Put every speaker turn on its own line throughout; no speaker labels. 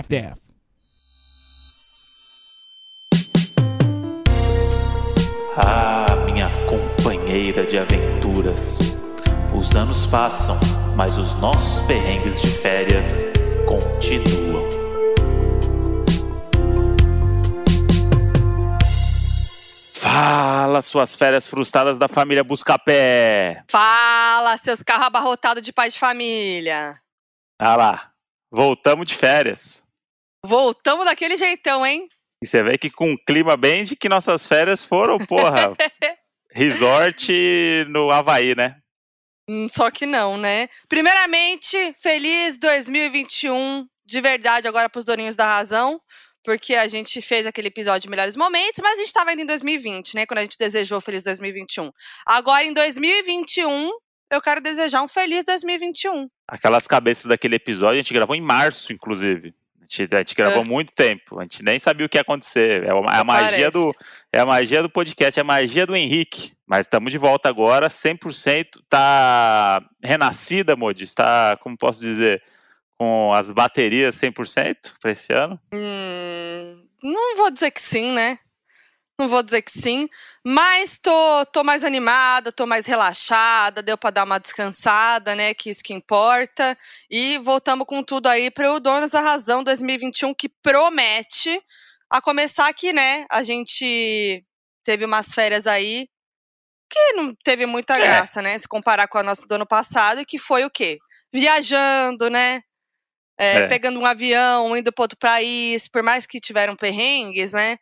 half-deaf.
Ah, minha companheira de aventuras. Os anos passam, mas os nossos perrengues de férias continuam. Fala, suas férias frustradas da família Buscapé.
Fala, seus carros abarrotados de pai de família.
Ah lá, voltamos de férias.
Voltamos daquele jeitão, hein?
E você vê que com um clima bem de que nossas férias foram, porra, resort no Havaí, né?
Hum, Só que não, né? Primeiramente, feliz 2021 de verdade agora pros doninhos da razão, porque a gente fez aquele episódio de melhores momentos, mas a gente tava ainda em 2020, né? Quando a gente desejou feliz 2021. Agora em 2021, eu quero desejar um feliz 2021.
Aquelas cabeças daquele episódio a gente gravou em março, inclusive. A gente, a gente gravou
É.
muito tempo. A gente nem sabia o que ia acontecer. É a, é a magia do é a magia do podcast, é a magia do Henrique. Mas estamos de volta agora, 100%. Tá renascida, Modi. Está, como posso dizer, com as baterias 100% para esse ano.
Hum, não vou dizer que sim, né? Não vou dizer que sim, mas tô, tô mais animada, tô mais relaxada, deu pra dar uma descansada, né? Que isso que importa. E voltamos com tudo aí para o Donos da Razão 2021, que promete. A começar aqui, né? A gente teve umas férias aí que não teve muita
É.
graça, né? Se comparar com a nossa do ano passado, que foi o quê? Viajando, né? É,
É.
Pegando um avião, indo para outro país, por mais que tiveram perrengues, né?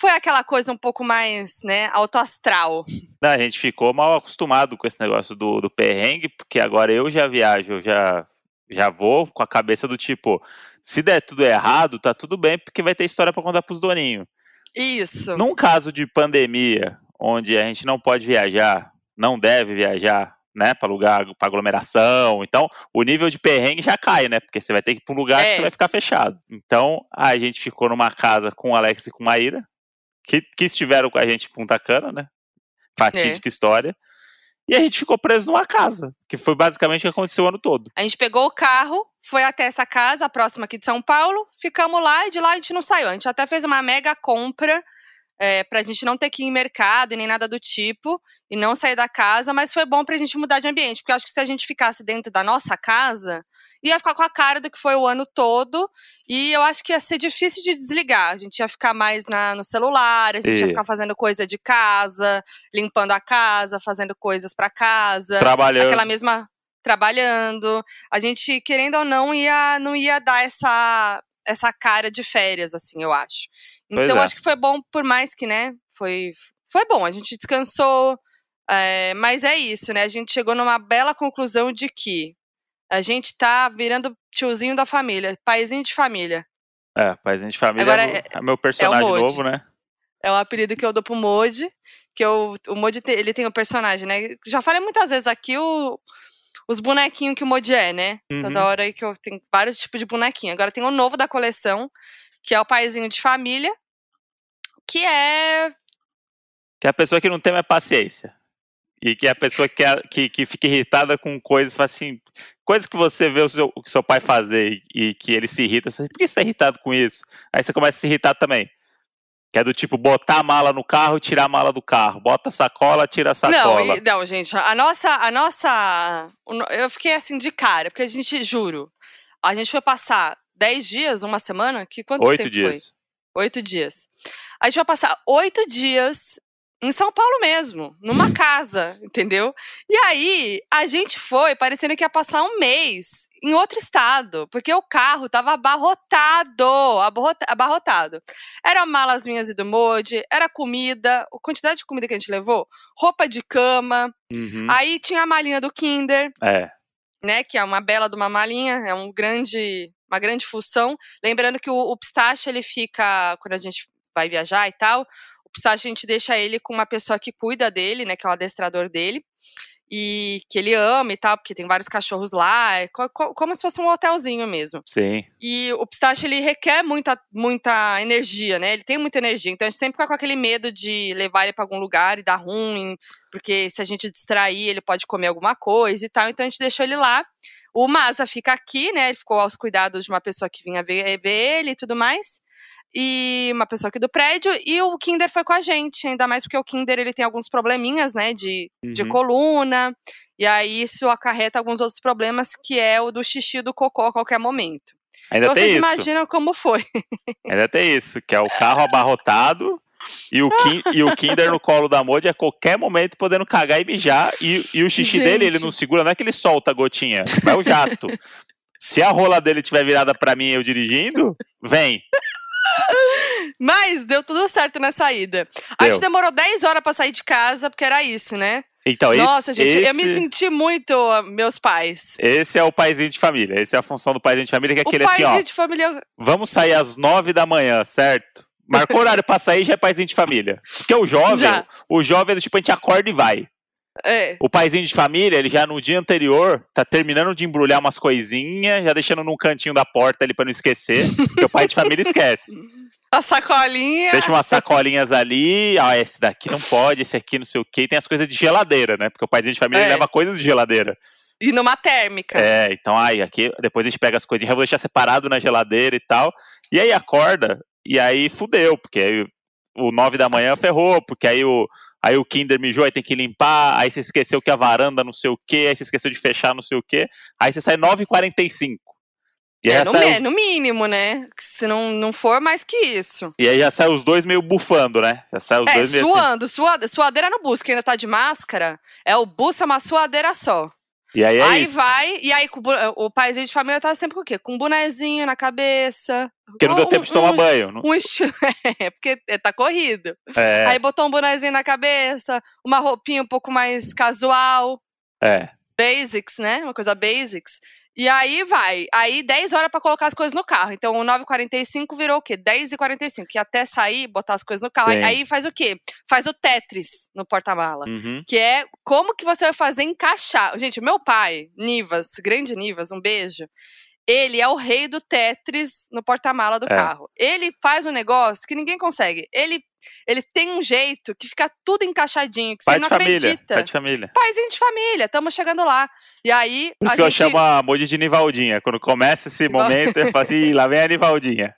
Foi aquela coisa um pouco mais, né, alto astral.
Não, a gente ficou mal acostumado com esse negócio do, do perrengue, porque agora eu já viajo, eu já, já vou com a cabeça do tipo, se der tudo errado, tá tudo bem, porque vai ter história pra contar pros doninhos.
Isso.
Num caso de pandemia, onde a gente não pode viajar, não deve viajar, né, para lugar, para aglomeração, então o nível de perrengue já cai, né, porque você vai ter que ir pra um lugar que
É.
você vai ficar fechado. Então a gente ficou numa casa com o Alex e com a Maíra, que, que estiveram com a gente em Punta Cana, né, fatídica história, e a gente ficou preso numa casa, que foi basicamente o que aconteceu o ano todo.
A gente pegou o carro, foi até essa casa, a próxima aqui de São Paulo, ficamos lá e de lá a gente não saiu. A gente até fez uma mega compra é, pra gente não ter que ir em mercado e nem nada do tipo, e não sair da casa, mas foi bom pra gente mudar de ambiente, porque eu acho que se a gente ficasse dentro da nossa casa, ia ficar com a cara do que foi o ano todo, e eu acho que ia ser difícil de desligar. A gente ia ficar mais na, no celular, a gente ia
Ia.
ficar fazendo coisa de casa, limpando a casa, fazendo coisas pra casa
Trabalhando.
aquela mesma trabalhando. A gente, querendo ou não, ia, não ia dar essa, essa cara de férias, assim, eu acho. Então,
é.
acho que foi bom, por mais que, né, foi, foi bom. A gente descansou, é, mas é isso, né? A gente chegou numa bela conclusão de que a gente tá virando tiozinho da família, paizinho de família.
É, paizinho de família
Agora
é, o- é meu personagem
Modi.
novo, né?
É o apelido que eu dou pro Modi, que eu, o Modi te- ele tem o personagem, né? Já falei muitas vezes aqui o, os bonequinhos que o Modi é, né?
Uhum.
Toda hora aí que eu tenho vários tipos de bonequinho. Agora tem o novo da coleção, que é o paizinho de família, que é.
Que é a pessoa que não tem mais paciência. E que a pessoa que, que, que fica irritada com coisas, assim, coisas que você vê o seu, o seu pai fazer e, e que ele se irrita, você fala, por que você tá irritado com isso? Aí você começa a se irritar também. Que é do tipo, botar a mala no carro, tirar a mala do carro. Bota a sacola, tira a
Não,
sacola.
e- não, gente, a nossa. A nossa eu fiquei assim de cara, porque a gente, juro, a gente foi passar 10 dias, uma semana? Que quanto
Oito
tempo foi?
dias.
Oito dias. A gente vai passar oito dias em São Paulo mesmo, numa casa, entendeu? E aí, a gente foi parecendo que ia passar um mês em outro estado, porque o carro tava abarrotado, abarrota- abarrotado. Era malas minhas e do Modi, era comida, a quantidade de comida que a gente levou, roupa de cama,
Uhum.
aí tinha a malinha do Kinder,
É.
né, que é uma bela de uma malinha, é um grande, uma grande função. Lembrando que o, o pistache ele fica quando a gente vai viajar e tal, a gente deixa ele com uma pessoa que cuida dele, né, que é o adestrador dele. e que ele ama e tal, porque tem vários cachorros lá, é co co como se fosse um hotelzinho mesmo.
Sim.
E o pistache ele requer muita, muita energia, né? Ele tem muita energia, então a gente sempre fica com aquele medo de levar ele para algum lugar e dar ruim, porque se a gente distrair, ele pode comer alguma coisa e tal. Então a gente deixou ele lá. O Masa fica aqui, né? Ele ficou aos cuidados de uma pessoa que vinha ver, ver ele e tudo mais e uma pessoa aqui do prédio, e o Kinder foi com a gente, ainda mais porque o Kinder ele tem alguns probleminhas, né, de, uhum. de coluna, e aí isso acarreta alguns outros problemas, que é o do xixi do cocô a qualquer momento.
Ainda então, tem
vocês
isso.
imaginam como foi.
Ainda tem isso, que é o carro abarrotado e o, e o Kinder no colo da Modi a qualquer momento podendo cagar e mijar. E, e o xixi Gente. dele, ele não segura, não é que ele solta a gotinha, vai o jato. Se a rola dele tiver virada para mim eu dirigindo, vem.
Mas deu tudo certo na saída. A gente demorou 10 horas para sair de casa, porque era isso, né?
Então,
Nossa,
esse,
gente,
esse,
eu me senti muito meus pais.
Esse é o paizinho de família. Essa é a função do paizinho de família, que é aquele
assim,
ó.
De família...
Vamos sair às 9 da manhã, certo? Marcou horário pra sair, já é paizinho de família. Porque o jovem, já. o jovem, tipo, a gente acorda e vai.
É.
O paizinho de família, ele já no dia anterior tá terminando de embrulhar umas coisinhas, já deixando num cantinho da porta ali para não esquecer, porque o pai de família esquece.
A sacolinha.
Deixa umas sacolinhas ali. Ah, esse daqui não pode, esse aqui não sei o quê. E tem as coisas de geladeira, né? Porque o paizinho de família é. leva coisas de geladeira.
E numa térmica.
É, então aí, aqui, depois a gente pega as coisinhas, vou deixar separado na geladeira e tal. E aí acorda, e aí fudeu, porque aí o 9 da manhã ferrou, porque aí o, aí o Kinder mijou, aí tem que limpar, aí você esqueceu que a varanda não sei o quê, aí você esqueceu de fechar não sei o quê, aí você sai 9h45.
É, no, sai... no, mínimo, né? Se não, não for mais que isso.
E aí já sai os dois meio bufando, né? Já sai os
é,
dois meio
suando, assim... suada, suadeira no bus, que ainda tá de máscara, é o bus é uma suadeira só.
E aí é
Aí
isso.
vai, e aí o paizinho de família tá sempre com o quê? Com um bonezinho na cabeça.
Porque não deu tempo de tomar
um,
banho. Não...
Um estilo... É, porque tá corrido.
É.
Aí botou um bonezinho na cabeça, uma roupinha um pouco mais casual.
É.
Basics, né? Uma coisa basics. E aí vai. Aí 10 horas para colocar as coisas no carro. Então o 9h45 virou o quê? 10h45. Que até sair, botar as coisas no carro. Sim. Aí faz o quê? Faz o Tetris no porta-mala.
Uhum.
Que é como que você vai fazer encaixar. Gente, meu pai, Nivas, grande Nivas, um beijo. Ele é o rei do Tetris no porta-mala do
É.
carro. Ele faz um negócio que ninguém consegue. Ele, ele tem um jeito que fica tudo encaixadinho, que
Pai
você não
família.
acredita.
Pai de família.
Paizinho de família, estamos chegando lá. E aí.
Por isso que eu
gente...
chamo a Moji de Nivaldinha. Quando começa esse momento, eu falo assim, "Ih, lá vem a Nivaldinha.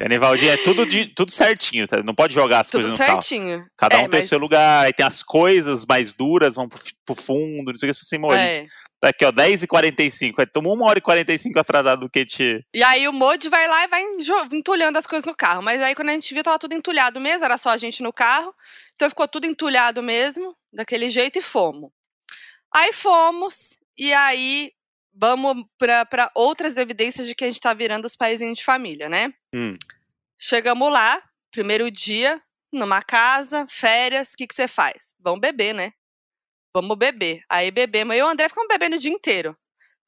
A Nivaldinha é tudo, de, tudo certinho, tá? Não pode jogar as
Tudo
coisas no carro.
certinho.
Cada um
É,
tem o
mas-
seu lugar, aí tem as coisas mais duras, vão pro, pro fundo, não sei o que. Assim, Moji,
É.
tá aqui, ó, 10h45. Aí tomou uma hora e 45 atrasado do que te.
E aí o Modi vai lá e vai entulhando as coisas no carro. Mas aí quando a gente viu, tava tudo entulhado mesmo, era só a gente no carro. Então ficou tudo entulhado mesmo, daquele jeito, e fomos. Aí fomos, e aí vamos para outras evidências de que a gente tá virando os paizinhos de família, né?
Hum.
Chegamos lá, primeiro dia, numa casa, férias, o que, que você faz? Vamos beber, né? Vamos beber. Aí bebemos. Eu e o André ficamos bebendo o dia inteiro.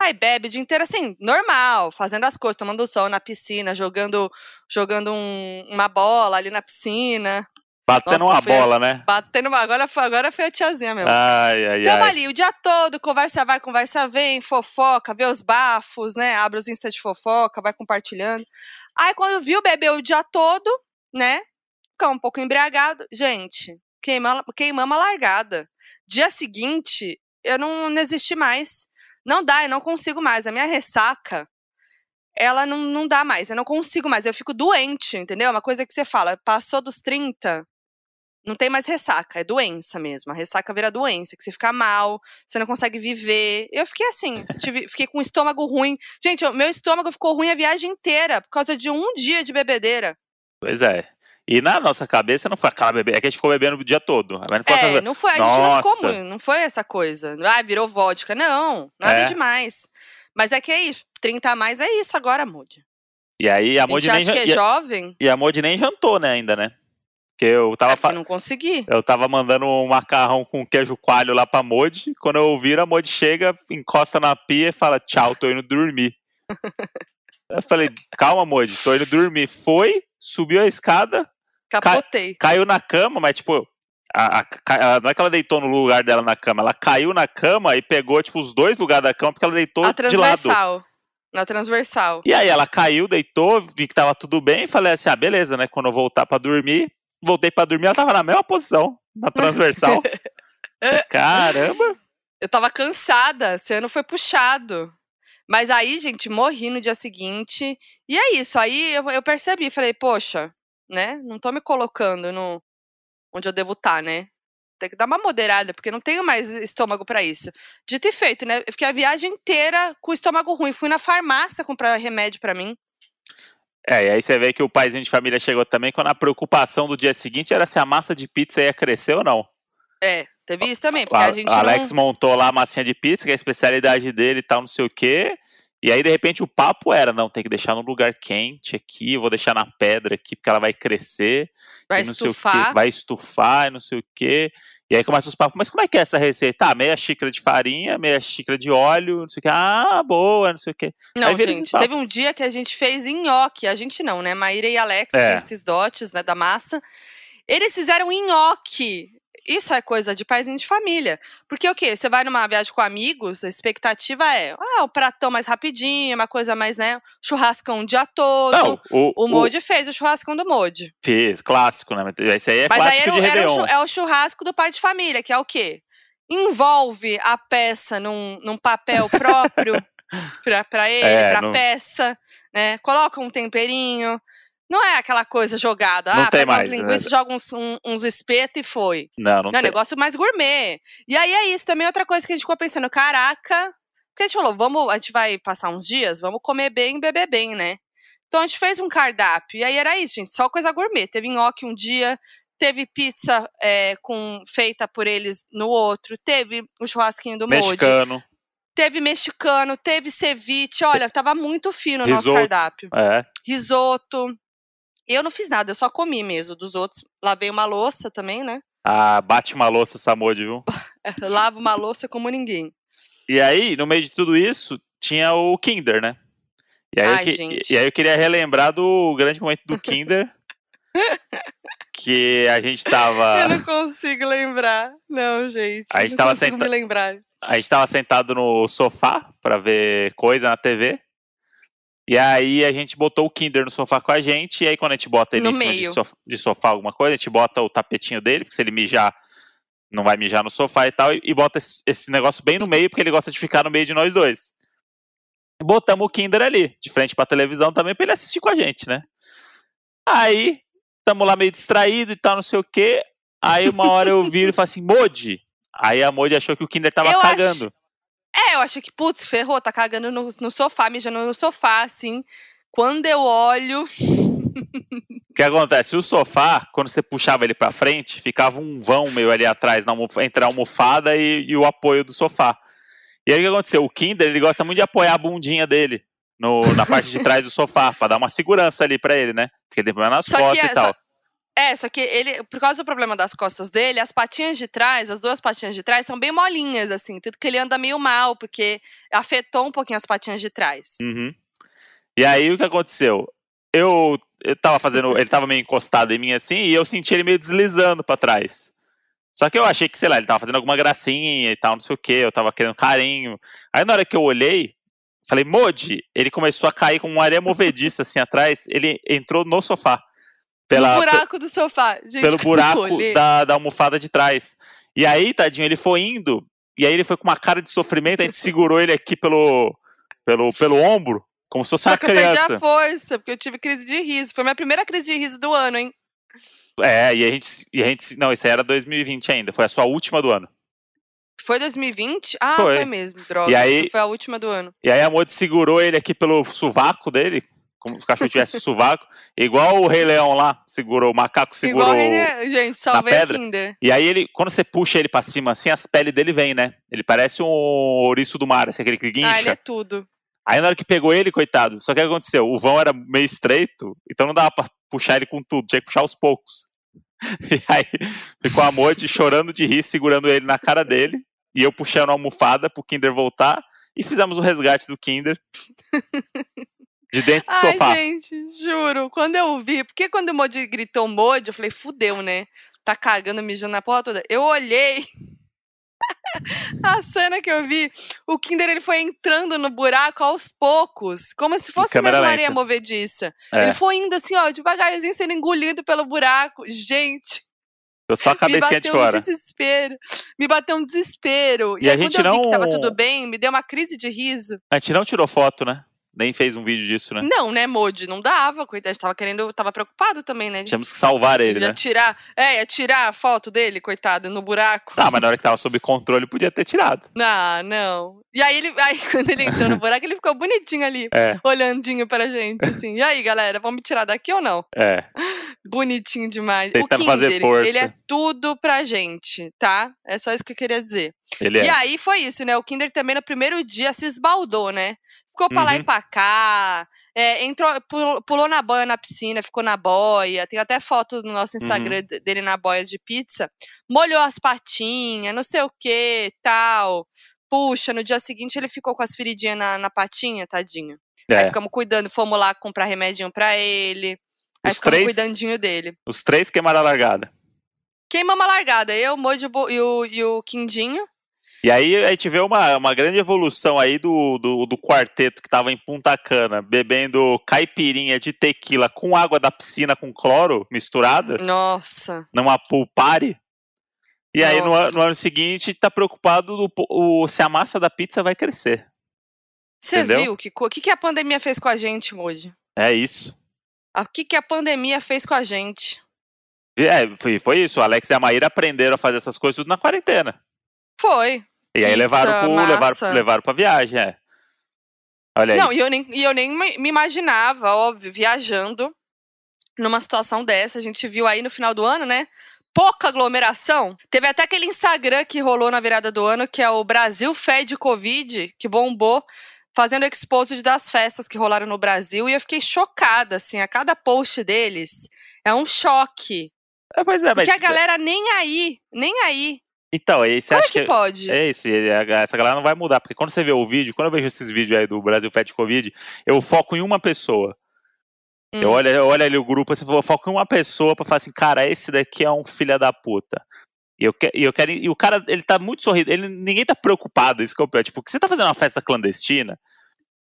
Aí bebe o dia inteiro, assim, normal, fazendo as coisas, tomando sol na piscina, jogando, jogando um- uma bola ali na piscina,
Batendo
Nossa,
uma bola, né?
batendo uma. Agora foi, agora foi a tiazinha mesmo.
Ai, ai,
Tamo
ai.
ali o dia todo, conversa vai, conversa vem, fofoca, vê os bafos, né? Abre os Insta de fofoca, vai compartilhando. Aí quando viu, bebeu o dia todo, né? Ficou um pouco embriagado. Gente, queima, queimamos a largada. Dia seguinte, eu não, não existi mais. Não dá, eu não consigo mais. A minha ressaca, ela não, não dá mais. Eu não consigo mais. Eu fico doente, entendeu? É Uma coisa que você fala, passou dos 30, não tem mais ressaca, é doença mesmo. A ressaca vira doença, que você fica mal, você não consegue viver. Eu fiquei assim, tive- fiquei com o estômago ruim. Gente, o meu estômago ficou ruim a viagem inteira, por causa de um dia de bebedeira.
Pois é. E na nossa cabeça não foi aquela bebê, é que a gente ficou bebendo o dia todo. Mas não foi
É, não foi, a gente não ficou
Nossa.
muito, não foi essa coisa. Ah, virou vodka. Não, nada
É.
demais. Mas é que é isso, 30 a mais é isso agora, Moody.
E aí a
gente
nem,
acha que é
jan-
jovem,
e a, e Moji nem jantou, né, ainda, né? Porque eu tava,
é não consegui.
eu tava mandando um macarrão com queijo coalho lá pra Moji. Quando eu viro, a Moji chega, encosta na pia e fala: Tchau, tô indo dormir. eu falei: Calma, Moji, tô indo dormir. Foi, subiu a escada,
Capotei.
caiu na cama, mas tipo, A, a, a, não é que ela deitou no lugar dela na cama, ela caiu na cama e pegou, tipo, os dois lugares da cama, porque ela deitou
A
de lado.
transversal. Na transversal.
E aí ela caiu, deitou, vi que tava tudo bem, e falei assim, ah, beleza, né? Quando eu voltar pra dormir, voltei pra dormir, ela tava na mesma posição, na transversal. Caramba!
Eu tava cansada, esse ano foi puxado. Mas aí, gente, morri no dia seguinte. E é isso, aí eu, eu percebi, falei, poxa, né? Não tô me colocando no onde eu devo estar, né? Tem que dar uma moderada, porque não tenho mais estômago pra isso. Dito e feito, né? Eu fiquei a viagem inteira com o estômago ruim. Fui na farmácia comprar remédio pra mim.
É, e aí você vê que o paizinho de família chegou também quando a preocupação do dia seguinte era se a massa de pizza ia crescer ou não.
É, teve isso também, porque a,
A-
gente
Alex
não...
montou lá a massinha de pizza, que é a especialidade dele e tal, não sei o quê. E aí, de repente, o papo era, não, tem que deixar num lugar quente aqui, vou deixar na pedra aqui, porque ela vai crescer.
vai
e
estufar.
quê, vai estufar e não sei o quê. E aí começa os papos, mas como é que é essa receita? Ah, meia xícara de farinha, meia xícara de óleo, não sei o quê. Ah, boa, não sei o quê.
Não, gente, teve um dia que a gente fez nhoque. A gente não, né? Maíra e Alex,
É.
esses dotes, né, da massa. Eles fizeram nhoque. Isso é coisa de paizinho de família. Porque o quê? Você vai numa viagem com amigos, a expectativa é, ah, o pratão mais rapidinho, uma coisa mais, né, churrascão o dia todo.
Não, o,
O Modi fez o churrascão do Modi.
fez, clássico, né? Esse aí é
Mas aí
clássico
era,
de
era o, é o churrasco do pai de família, que é o quê? Envolve a peça num, num papel próprio pra, pra ele,
É,
pra
não-
peça, né? Coloca um temperinho. Não é aquela coisa jogada.
Não
ah,
tem
pega
mais, né?
linguiças, joga uns, um- uns espetos e foi.
Não, não,
Não, é
tem.
negócio mais gourmet. E aí é isso também, outra coisa que a gente ficou pensando, caraca. Porque a gente falou, vamos, a gente vai passar uns dias, vamos comer bem, beber bem, né? Então a gente fez um cardápio. E aí era isso, gente, só coisa gourmet. Teve nhoque um dia, teve pizza é, com, feita por eles no outro, teve o churrasquinho do Modi,
Mexicano,
teve mexicano, teve ceviche. Olha, tava muito fino o nosso cardápio.
é.
Risoto. Eu não fiz nada, eu só comi mesmo dos outros. Lavei uma louça também, né?
Ah, bate uma louça, Samode, viu?
Lavo uma louça como ninguém.
E aí, no meio de tudo isso, tinha o Kinder, né? E aí, eu
Ai,
que-
gente.
e aí eu queria relembrar do grande momento do Kinder. que a gente tava.
Eu não consigo lembrar. Não, gente.
A gente
não
tava
consigo
senta-
me lembrar.
A gente tava sentado no sofá pra ver coisa na TV. E aí a gente botou o Kinder no sofá com a gente. E aí quando a gente bota ele
No
em cima de
meio.
sofá, de sofá, alguma coisa, a gente bota o tapetinho dele, porque se ele mijar, não vai mijar no sofá e tal. E, e bota esse, esse negócio bem no meio, porque ele gosta de ficar no meio de nós dois. Botamos o Kinder ali, de frente pra televisão também, pra ele assistir com a gente, né? Aí, tamo lá meio distraído e tal, não sei o quê. Aí uma hora eu viro e falo assim, Modi. Aí a Modi achou que o Kinder tava
Eu acho-
cagando.
É, eu achei que, putz, ferrou, tá cagando no, no sofá, mijando no sofá, assim. Quando eu olho.
O que acontece? O sofá, quando você puxava ele pra frente, ficava um vão meio ali atrás, na entre a almofada e, e o apoio do sofá. E aí o que aconteceu? O Kinder, ele gosta muito de apoiar a bundinha dele no- na parte de trás do sofá, pra dar uma segurança ali pra ele, né? Porque ele tem problema nas
Só que
costas
é-
e tal.
É, só que ele, por causa do problema das costas dele, as patinhas de trás, as duas patinhas de trás, são bem molinhas, assim. Tanto que ele anda meio mal, porque afetou um pouquinho as patinhas de trás.
Uhum. E aí o que aconteceu? Eu, eu tava fazendo. Ele tava meio encostado em mim assim, e eu senti ele meio deslizando pra trás. Só que eu achei que, sei lá, ele tava fazendo alguma gracinha e tal, não sei o que, eu tava querendo carinho. Aí na hora que eu olhei, falei, Modi, ele começou a cair com uma areia movediça assim atrás, ele entrou no sofá. Pela,
buraco do sofá. Gente,
pelo buraco da, da almofada de trás. E aí, tadinho, ele foi indo, e aí ele foi com uma cara de sofrimento, a gente segurou ele aqui pelo, pelo, pelo ombro, como se fosse
Só
uma
que eu perdi
criança.
a força, porque eu tive crise de riso. Foi minha primeira crise de riso do ano, hein?
É, e a gente. E a gente não, isso aí era 2020 ainda, foi a sua última do ano.
Foi 2020? Ah,
Foi.
foi, mesmo, droga.
E aí-
Foi a última do ano.
E aí a Modi segurou ele aqui pelo sovaco dele, como se o cachorro tivesse o sovaco, igual o Rei Leão lá, segurou, o macaco segurou.
Igual René, gente, salvei a
pedra.
Kinder.
E aí ele, quando você puxa ele pra cima assim, as peles dele vêm, né? Ele parece um ouriço do mar, assim, aquele que guincha.
Ah, ele é tudo.
Aí na hora que pegou ele, coitado, só que o que aconteceu? O vão era meio estreito, então não dava pra puxar ele com tudo, tinha que puxar aos poucos. E aí ficou a Modi chorando de rir, segurando ele na cara dele, e eu puxando a almofada pro Kinder voltar, e fizemos o resgate do Kinder de dentro do
Ai,
sofá.
gente, juro. Quando eu vi, porque quando o Modi gritou Modi, eu falei, fudeu, né? tá cagando, mijando na porra toda. Eu olhei a cena que eu vi, o Kinder ele foi entrando no buraco aos poucos, como se fosse mesmo
câmera
areia movediça.
É.
Ele foi indo assim, ó, devagarzinho, sendo engolido pelo buraco. Gente,
Eu só a
me
cabecinha de
bateu um
fora.
desespero. Me bateu um desespero. E,
E a
aí,
gente
quando eu vi que tava
não-
tudo bem, me deu uma crise de riso.
A gente não tirou foto, né? Nem fez um vídeo disso, né?
Não, né, Modi? Não dava, coitado. A gente tava querendo, tava preocupado também, né?
Tínhamos que salvar ele,
ia
né?
tirar, é, ia tirar a foto dele, coitado, no buraco.
Tá, mas na hora que tava sob controle, podia ter tirado.
Ah, não. E aí, ele, aí quando ele entrou no buraco, ele ficou bonitinho ali,
É,
olhandinho pra gente, assim. E aí, galera, vamos me tirar daqui ou não?
é.
Bonitinho demais.
Tentando
o
fazer
Kinder,
força.
ele é tudo pra gente, tá? É só isso que eu queria dizer.
Ele
E
é.
aí foi isso, né? O Kinder também no primeiro dia se esbaldou, né? Ficou pra lá
Uhum.
e pra cá. é, entrou, pulou, pulou na boia na piscina, ficou na boia. Tem até foto no nosso Instagram
Uhum.
de- dele na boia de pizza. Molhou as patinhas, não sei o que, tal. Puxa, no dia seguinte ele ficou com as feridinhas na, na patinha, tadinho. Aí
É.
ficamos cuidando, fomos lá comprar remedinho pra ele. Aí
Os
ficamos
três?
cuidandinho dele.
Os três queimaram a largada.
Queimamos a largada, eu, o Mojo e o, e o Quindinho.
E aí a gente vê uma, uma grande evolução aí do, do, do quarteto que tava em Punta Cana, bebendo caipirinha de tequila com água da piscina com cloro misturada,
Nossa.
numa pool party. E aí no,
Nossa.
no ano seguinte tá preocupado do, o, se a massa da pizza vai crescer.
Você viu que, o que, que a pandemia fez com a gente, Moji?
É isso.
O que, que a pandemia fez com a gente?
É, foi, foi isso. O Alex e a Maíra aprenderam a fazer essas coisas tudo na quarentena.
Foi.
E aí
Pizza,
levaram, pro,
massa.
levaram, levaram pra viagem, é. Olha aí.
Não, e eu nem, e eu nem me me imaginava, óbvio, viajando numa situação dessa. A gente viu aí no final do ano, né? Pouca aglomeração. Teve até aquele Instagram que rolou na virada do ano, que é o Brasil Fed Covid, que bombou, fazendo exposed das festas que rolaram no Brasil. E eu fiquei chocada, assim, a cada post deles. É um choque.
É, pois é, mas.
Porque a galera nem aí, nem aí.
Então, aí você
Como
acha
é que pode?
É isso, essa galera não vai mudar, porque quando você vê o vídeo, quando eu vejo esses vídeos aí do Brasil Fed Covid, eu foco em uma pessoa. Eu
Hum.
olho, eu olho ali o grupo, assim, eu foco em uma pessoa pra falar assim, cara, esse daqui é um filho da puta. E eu, que- e eu quero. E o cara, ele tá muito sorrindo, ele, ninguém tá preocupado, isso que é o pior. Tipo, que você tá fazendo uma festa clandestina,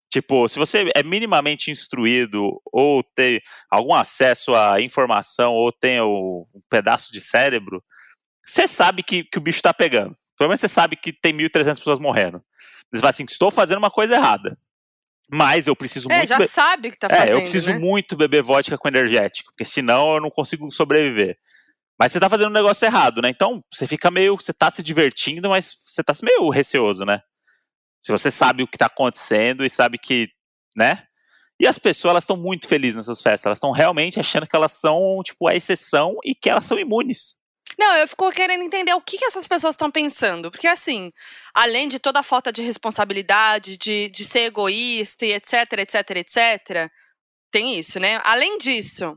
tipo, se você é minimamente instruído, ou tem algum acesso à informação, ou tem o- um pedaço de cérebro, você sabe que, que o bicho tá pegando. Pelo menos você sabe que tem 1.300 pessoas morrendo. Você fala assim, estou fazendo uma coisa errada. Mas eu preciso
É,
muito.
já
be-
sabe o que tá
é,
fazendo,
eu preciso
né?
muito beber vodka com energético, porque senão eu não consigo sobreviver. Mas você tá fazendo um negócio errado, né? Então você fica meio. Você tá se divertindo, mas você tá meio receoso, né? Se você sabe o que tá acontecendo e sabe que. né? E as pessoas, elas estão muito felizes nessas festas. Elas estão realmente achando que elas são, tipo, a exceção e que elas são imunes.
Não, eu fico querendo entender o que, que essas pessoas estão pensando. Porque, assim, além de toda a falta de responsabilidade, de, de ser egoísta e etc, etc, etc, tem isso, né? Além disso,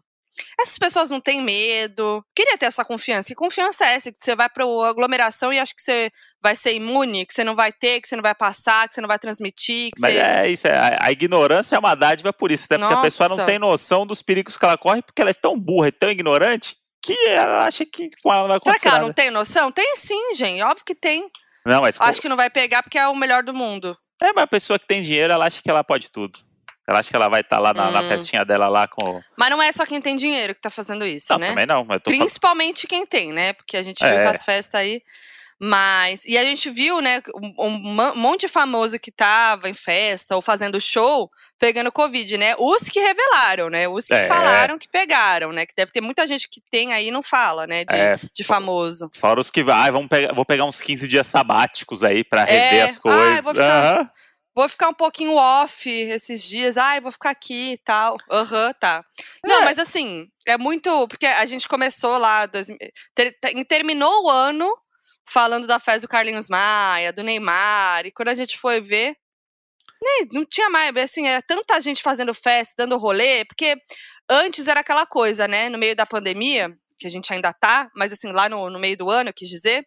essas pessoas não têm medo. Queria ter essa confiança. Que confiança é essa? Que você vai pra aglomeração e acha que você vai ser imune, que você não vai ter, que você não vai passar, que você não vai transmitir,
Mas
você...
é isso, é, a- a ignorância é uma dádiva por isso, né? Porque a pessoa não
Nossa.
tem noção dos perigos que ela corre, porque ela é tão burra e tão ignorante que ela acha que com ela não vai
Será
acontecer
que ela não tem noção? Tem sim, gente. Óbvio que tem.
Não, mas,
Acho que não vai pegar porque é o melhor do mundo.
é, mas a pessoa que tem dinheiro, ela acha que ela pode tudo. Ela acha que ela vai estar lá na, na
Hum.
festinha dela lá com.
Mas não é só quem tem dinheiro que tá fazendo isso,
Não,
né?
também não. Tô falando-
Principalmente quem tem, né? Porque a gente
É.
viu com as festas aí. Mas. E a gente viu, né, um, um monte de famoso que tava em festa ou fazendo show pegando Covid, né? Os que revelaram, né? Os que
É.
falaram que pegaram, né? Que deve ter muita gente que tem aí e não fala, né? De,
É,
de famoso.
Fora os que vai, vamos pegar, vou pegar uns 15 dias sabáticos aí pra rever
É,
as coisas.
ai, vou ficar-
Aham.
Vou ficar um pouquinho off esses dias. Ai, vou ficar aqui e tal. Aham, tá. Não,
É.
mas assim, é muito. Porque a gente começou lá. dois- ter- ter- terminou o ano falando da festa do Carlinhos Maia, do Neymar. E quando a gente foi ver. nem- não tinha mais. Assim, era tanta gente fazendo festa, dando rolê. Porque antes era aquela coisa, né? No meio da pandemia, que a gente ainda tá, mas assim, lá no, no meio do ano, eu quis dizer.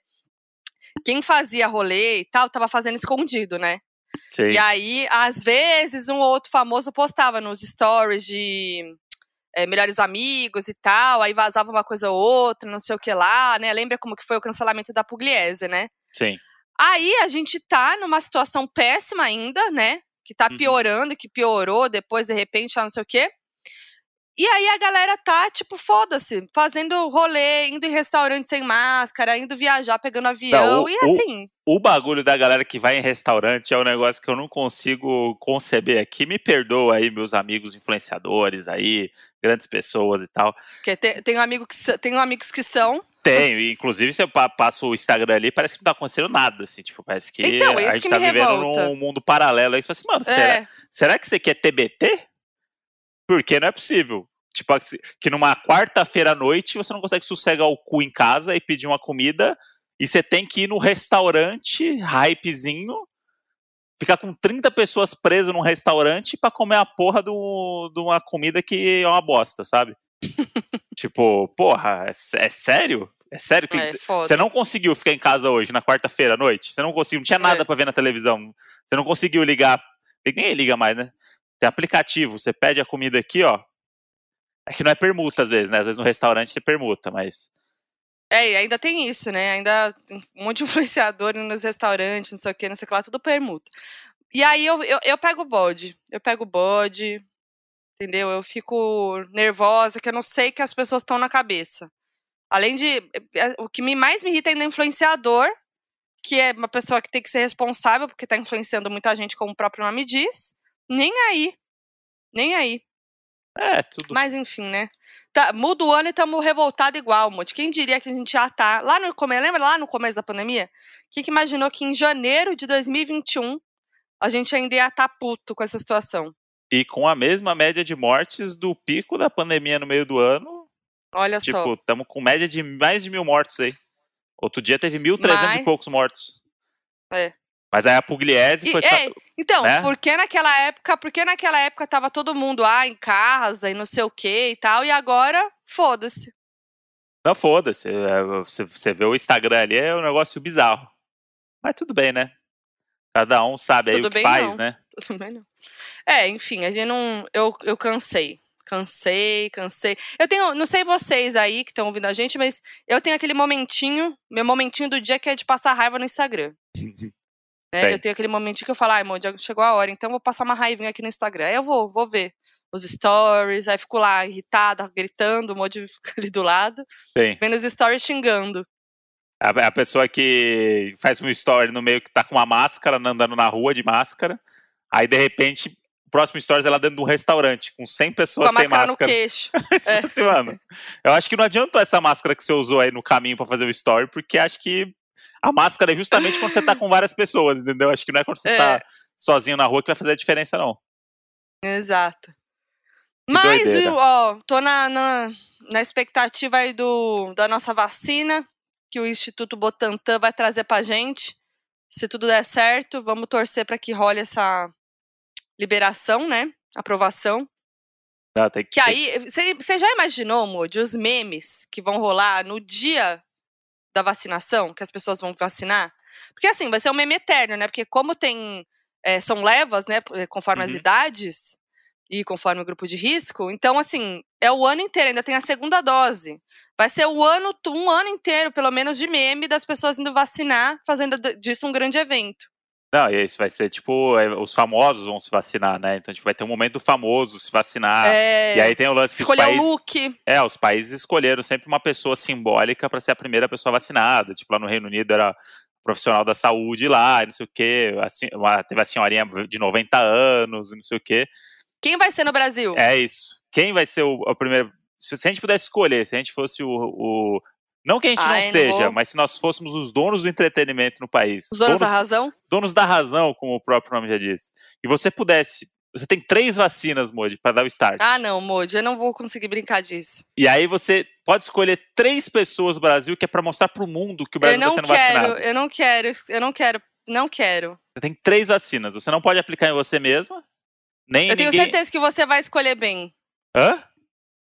Quem fazia rolê e tal, tava fazendo escondido, né?
Sim.
E aí, às vezes, um ou outro famoso postava nos stories de é, melhores amigos e tal, aí vazava uma coisa ou outra, não sei o que lá, né? Lembra como que foi o cancelamento da Pugliese, né?
Sim.
Aí a gente tá numa situação péssima ainda, né? Que tá
Uhum.
piorando, que piorou depois, de repente, ah, não sei o quê. E aí a galera tá, tipo, foda-se, fazendo rolê, indo em restaurante sem máscara, indo viajar, pegando avião,
o-
e
o-
assim,
O bagulho da galera que vai em restaurante é um negócio que eu não consigo conceber aqui. Me perdoa aí, meus amigos influenciadores aí, grandes pessoas e tal.
porque tem, tenho, amigo que, tenho amigos que são.
Tenho, inclusive você pa- passa o Instagram ali, parece que não tá acontecendo nada, assim, tipo, parece que
Então, é
a gente
que
tá vivendo
revolta.
num mundo paralelo. Aí você fala assim, mano, será,
É,
será que você quer TBT? Porque não é possível. Tipo, assim, que numa quarta-feira à noite você não consegue sossegar o cu em casa e pedir uma comida e você tem que ir no restaurante, hypezinho, ficar com 30 pessoas presas num restaurante pra comer a porra do- de uma comida que é uma bosta, sabe? tipo, porra, é, é sério? É sério que
é
você-
foda.
você não conseguiu ficar em casa hoje, na quarta-feira à noite? Você não conseguiu, não tinha nada
É.
pra ver na televisão. Você não conseguiu ligar. Tem- Ninguém liga mais, né? Tem aplicativo, você pede a comida aqui, ó. É que não é permuta às vezes, né? Às vezes no restaurante você permuta, mas.
É, e ainda tem isso, né? Ainda um monte de influenciador nos restaurantes, não sei o que, não sei o que lá, tudo permuta. E aí eu, eu, eu pego o bode. Eu pego o bode, entendeu? Eu fico nervosa, que eu não sei que as pessoas estão na cabeça. Além de. é, O que mais me irrita ainda é influenciador, que é uma pessoa que tem que ser responsável, porque tá influenciando muita gente, como o próprio nome diz. Nem aí. Nem aí.
É, tudo.
Mas enfim, né? Tá, muda o ano e estamos revoltados igual, Monte. Quem diria que a gente já tá. Lá no começo, lembra lá no começo da pandemia? Quem que imaginou que em janeiro de 2021 a gente ainda ia estar puto com essa situação?
E com a mesma média de mortes do pico da pandemia no meio do ano.
Olha só.
Tipo, estamos com média de mais de mil mortos aí. Outro dia teve 1.300
Mas-
e poucos mortos.
É.
Mas aí a Pugliese
E,
foi.
ei, então,
né?
por que naquela época, porque naquela época tava todo mundo ah, em casa e não sei o que e tal, e agora, foda-se.
Não, foda-se. é, Você, você vê o Instagram ali, é um negócio bizarro. Mas tudo bem, né? Cada um sabe aí
Tudo
o que
bem,
faz,
não.
né?
Tudo bem, não. É, enfim, a gente não. Eu, eu cansei. Cansei, cansei. Eu tenho. Não sei vocês aí que estão ouvindo a gente, mas eu tenho aquele momentinho, meu momentinho do dia que é de passar raiva no Instagram. né? Eu tenho aquele momentinho que eu falo, ai, amor, já chegou a hora, então eu vou passar uma raivinha aqui no Instagram. Aí eu vou, vou ver os stories, aí fico lá irritada, gritando, o Moody fica ali do lado,
Tem.
vendo os stories xingando.
A, a pessoa que faz um story no meio que tá com uma máscara, andando na rua de máscara. Aí, de repente, o próximo story é lá dentro de um restaurante, com 100
Com
pessoas
a
sem
máscara no
máscara.
queixo.
Você fala assim, mano, eu acho que não adiantou essa máscara que você usou aí no caminho pra fazer o story, porque acho que a máscara é justamente quando você tá com várias pessoas, entendeu? Acho que não é quando você
É.
tá sozinho na rua que vai fazer a diferença, não.
Exato. Mas,
doideira.
viu, ó, tô na, na, na expectativa aí do, da nossa vacina, que o Instituto Botantan vai trazer pra gente. Se tudo der certo, vamos torcer para que role essa liberação, né? Aprovação.
Tem que,
Que aí, você já imaginou, Moody, os memes que vão rolar no dia da vacinação, que as pessoas vão vacinar? Porque assim, vai ser um meme eterno, né? Porque como tem. é, são levas, né? Conforme as
Uhum.
idades e conforme o grupo de risco. Então, assim, é o ano inteiro, ainda tem a segunda dose. Vai ser o ano, um ano inteiro, pelo menos, de meme das pessoas indo vacinar, fazendo disso um grande evento.
Não, e isso vai ser tipo, é, os famosos vão se vacinar, né? Então, tipo, vai ter um momento famoso se vacinar.
é,
E aí tem o lance que os
escolher
países,
o look.
é, os países escolheram sempre uma pessoa simbólica para ser a primeira pessoa vacinada. Tipo, lá no Reino Unido era profissional da saúde lá, não sei o quê. Assim, uma- teve a senhorinha de 90 anos, não sei o quê.
Quem vai ser no Brasil?
É isso. Quem vai ser o, o primeiro. Se, se a gente pudesse escolher, se a gente fosse o. o- não que a gente
Ai,
não seja,
vou.
mas se nós fôssemos os donos do entretenimento no país.
Os donos da razão?
donos da razão, como o próprio nome já diz. E você pudesse. Você tem três vacinas, Modi, para dar o start.
Ah, não, Moody, eu não vou conseguir brincar disso.
E aí você pode escolher três pessoas do Brasil que é para mostrar pro mundo que o Brasil está
não
sendo
quero,
vacinado.
eu não quero, eu não quero, não quero.
Você tem três vacinas. Você não pode aplicar em você mesma, nem em
Eu tenho
ninguém.
certeza que você vai escolher bem.
Hã?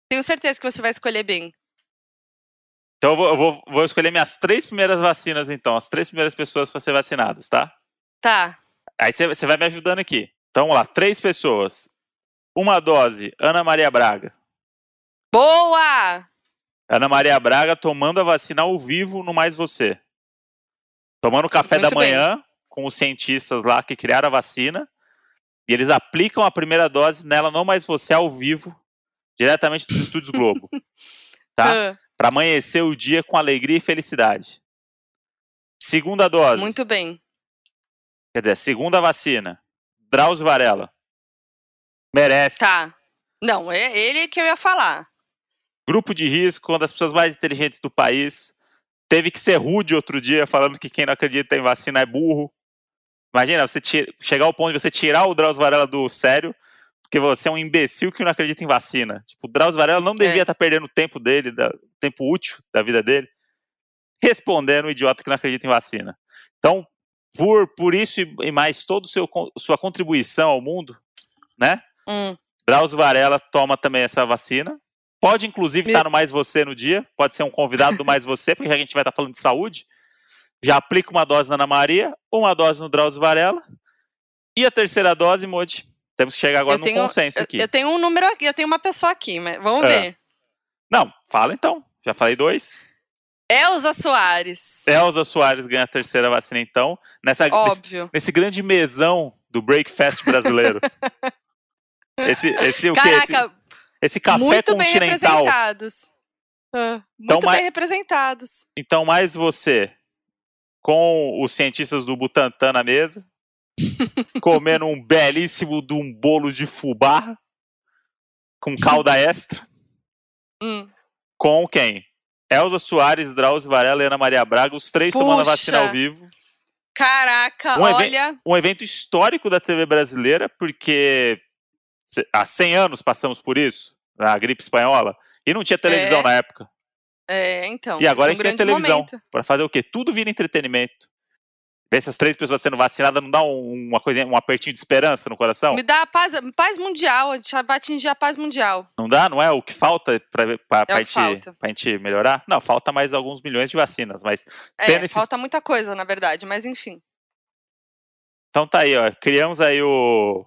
Tenho certeza que você vai escolher bem.
Então eu vou, eu vou- vou escolher minhas três primeiras vacinas, então. As três primeiras pessoas para ser vacinadas, tá?
Tá.
Aí você- vai me ajudando aqui. Então vamos lá, três pessoas. Uma dose, Ana Maria Braga.
Boa!
Ana Maria Braga tomando a vacina ao vivo no Mais Você. Tomando café
Muito
da manhã com os cientistas lá que criaram a vacina. E eles aplicam a primeira dose nela, não mais você, ao vivo, diretamente dos estúdios Globo. Tá? Para amanhecer o dia com alegria e felicidade. Segunda dose.
muito bem.
Quer dizer, segunda vacina. Drauzio Varela. Merece.
Tá. Não, é ele que eu ia falar.
Grupo de risco, uma das pessoas mais inteligentes do país. Teve que ser rude outro dia, falando que quem não acredita em vacina é burro. Imagina, você tira- chegar ao ponto de você tirar o Drauzio Varela do sério, porque você é um imbecil que não acredita em vacina. Tipo, o Drauzio Varela não devia
É.
estar perdendo o tempo dele, da- o tempo útil da vida dele, respondendo o idiota que não acredita em vacina. Então, por, por isso e mais toda sua contribuição ao mundo, né?
Hum,
Drauzio Varela toma também essa vacina. Pode, inclusive,
Me-
estar no Mais Você no dia. Pode ser um convidado do Mais Você, porque já que a gente vai estar falando de saúde. Já aplica uma dose na Ana Maria, uma dose no Drauzio Varela. E a terceira dose, Modi. Temos que chegar agora
Eu
no
tenho-
consenso
eu,
aqui.
eu tenho um número aqui, eu tenho uma pessoa aqui, mas vamos
É.
ver.
Não, fala então. Já falei dois.
Elza Soares.
Elza Soares ganha a terceira vacina, então. Nessa, nesse,
Óbvio.
nesse grande mesão do Breakfast brasileiro. esse, esse, o quê? Esse,
Caraca,
esse café
muito bem
continental.
representados. Ah,
Então,
muito
mas-
bem representados.
Então, mais você com os cientistas do Butantan na mesa, comendo um belíssimo de um bolo de fubá com calda extra,
Hum.
com quem? Elza Soares, Drauzio Varela e Ana Maria Braga, os três tomando a vacina
Puxa.
ao vivo.
Caraca,
Um
olha.
Um evento histórico da TV brasileira, porque há 100 anos passamos por isso, na gripe espanhola, e não tinha televisão
É.
na época.
É, então.
E agora
foi
a
um
gente tem televisão. Pra fazer o quê? Tudo vira entretenimento. Ver essas três pessoas sendo vacinadas não dá um, uma coisinha, um apertinho de esperança no coração?
Me dá a paz, paz mundial, a gente vai atingir a paz mundial.
Não dá? Não é o que falta pra,
É que
gente, gente melhorar? Não, falta mais alguns milhões de vacinas, mas
É,
esses-
falta muita coisa, na verdade, mas enfim.
então tá aí, ó. Criamos aí o.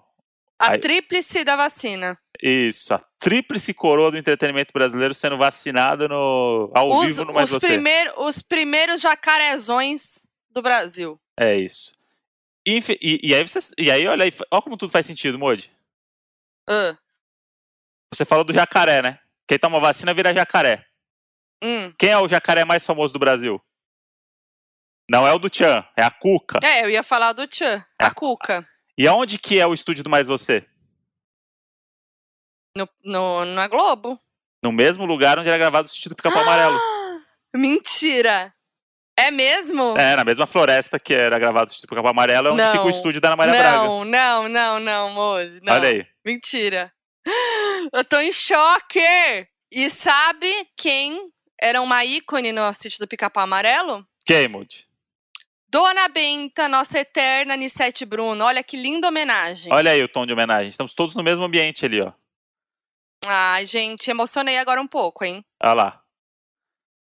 A
Aí-
tríplice da vacina.
Isso, a tríplice coroa do entretenimento brasileiro sendo vacinada no, ao
Os,
vivo no Mais
os,
Você.
os primeiros jacarezões do Brasil.
É isso. E, e, e aí você. E aí, olha aí, olha como tudo faz sentido, Modi.
Ah,
Você falou do jacaré, né? Quem toma vacina vira jacaré.
hum.
Quem é o jacaré mais famoso do Brasil? Não é o do Tchan, é a Cuca.
É, eu ia falar do Tchan,
É.
a Cuca.
E aonde que é o estúdio do Mais Você?
No, no, na Globo.
No mesmo lugar onde era gravado o sítio do Pica-Pau Amarelo.
Mentira! É mesmo?
É, na mesma floresta que era gravado o sítio do Pica-Pau Amarelo, é onde fica
Não.
o estúdio da Ana Maria Braga.
não, não, não, não, Moji. Não.
Olha aí.
Mentira. Eu tô em choque! E sabe quem era uma ícone no sítio do Pica-Pau Amarelo?
Quem, Modi?
Dona Benta, nossa eterna Nissete Bruno. Olha que linda homenagem.
Olha aí o tom de homenagem. Estamos todos no mesmo ambiente ali, ó.
Ai, gente, emocionei agora um pouco, hein?
Olha lá.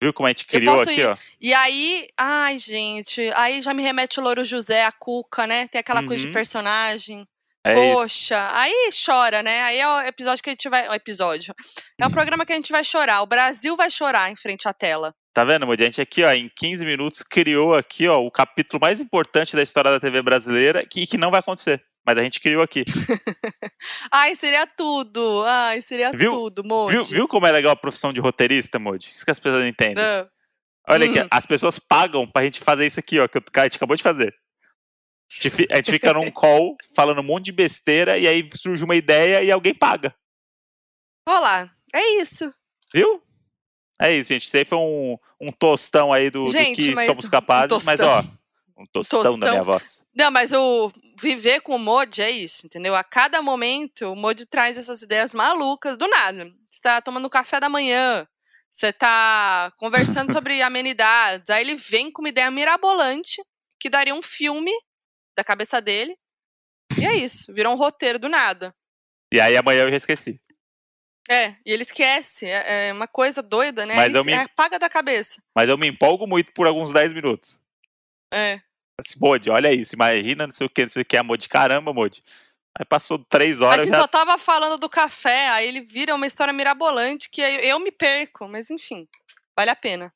Viu como a gente criou aqui,
ir-
ó?
E aí, ai, gente, aí já me remete o Louro José, a Cuca, né? Tem aquela coisa de
Uhum.
personagem.
É isso.
Poxa, aí chora, né? Aí é o episódio que a gente vai. O episódio. É um programa que a gente vai chorar. O Brasil vai chorar em frente à tela.
Tá vendo, Modi? A gente aqui, ó, em 15 minutos, criou aqui, ó, o capítulo mais importante da história da TV brasileira que, que não vai acontecer. Mas a gente criou aqui.
Ai, seria tudo. Ai, seria
Viu?
tudo, Modi.
Viu, viu como é legal a profissão de roteirista, Modi? Isso que as pessoas não entendem.
Ah,
Olha aqui,
Hum.
as pessoas pagam pra gente fazer isso aqui, ó, que a gente acabou de fazer. A gente fica num call falando um monte de besteira e aí surge uma ideia e alguém paga.
Olá, é isso.
Viu? É isso, gente. Isso aí foi um, um tostão aí do, do
Gente,
que
mas
somos
um
capazes, mas ó, um tostão, da
Tostão.
minha voz.
Não, mas o viver com o Modi é isso, entendeu? A cada momento, o Modi traz essas ideias malucas do nada. Você tá tomando café da manhã, você tá conversando sobre amenidades, aí ele vem com uma ideia mirabolante que daria um filme da cabeça dele. E é isso, virou um roteiro do nada.
E aí amanhã eu já esqueci.
É, e ele esquece, é, é uma coisa doida, né?
Mas
ele
eu me-
se- apaga da cabeça.
Mas eu me empolgo muito por alguns 10 minutos.
É.
Assim, Modi, olha isso, imagina, não sei o que, não sei o que, Modi, caramba, Modi. Aí passou três
A
horas
gente
já.
só tava falando do café, aí ele vira uma história mirabolante que eu, me perco, mas enfim, vale a pena.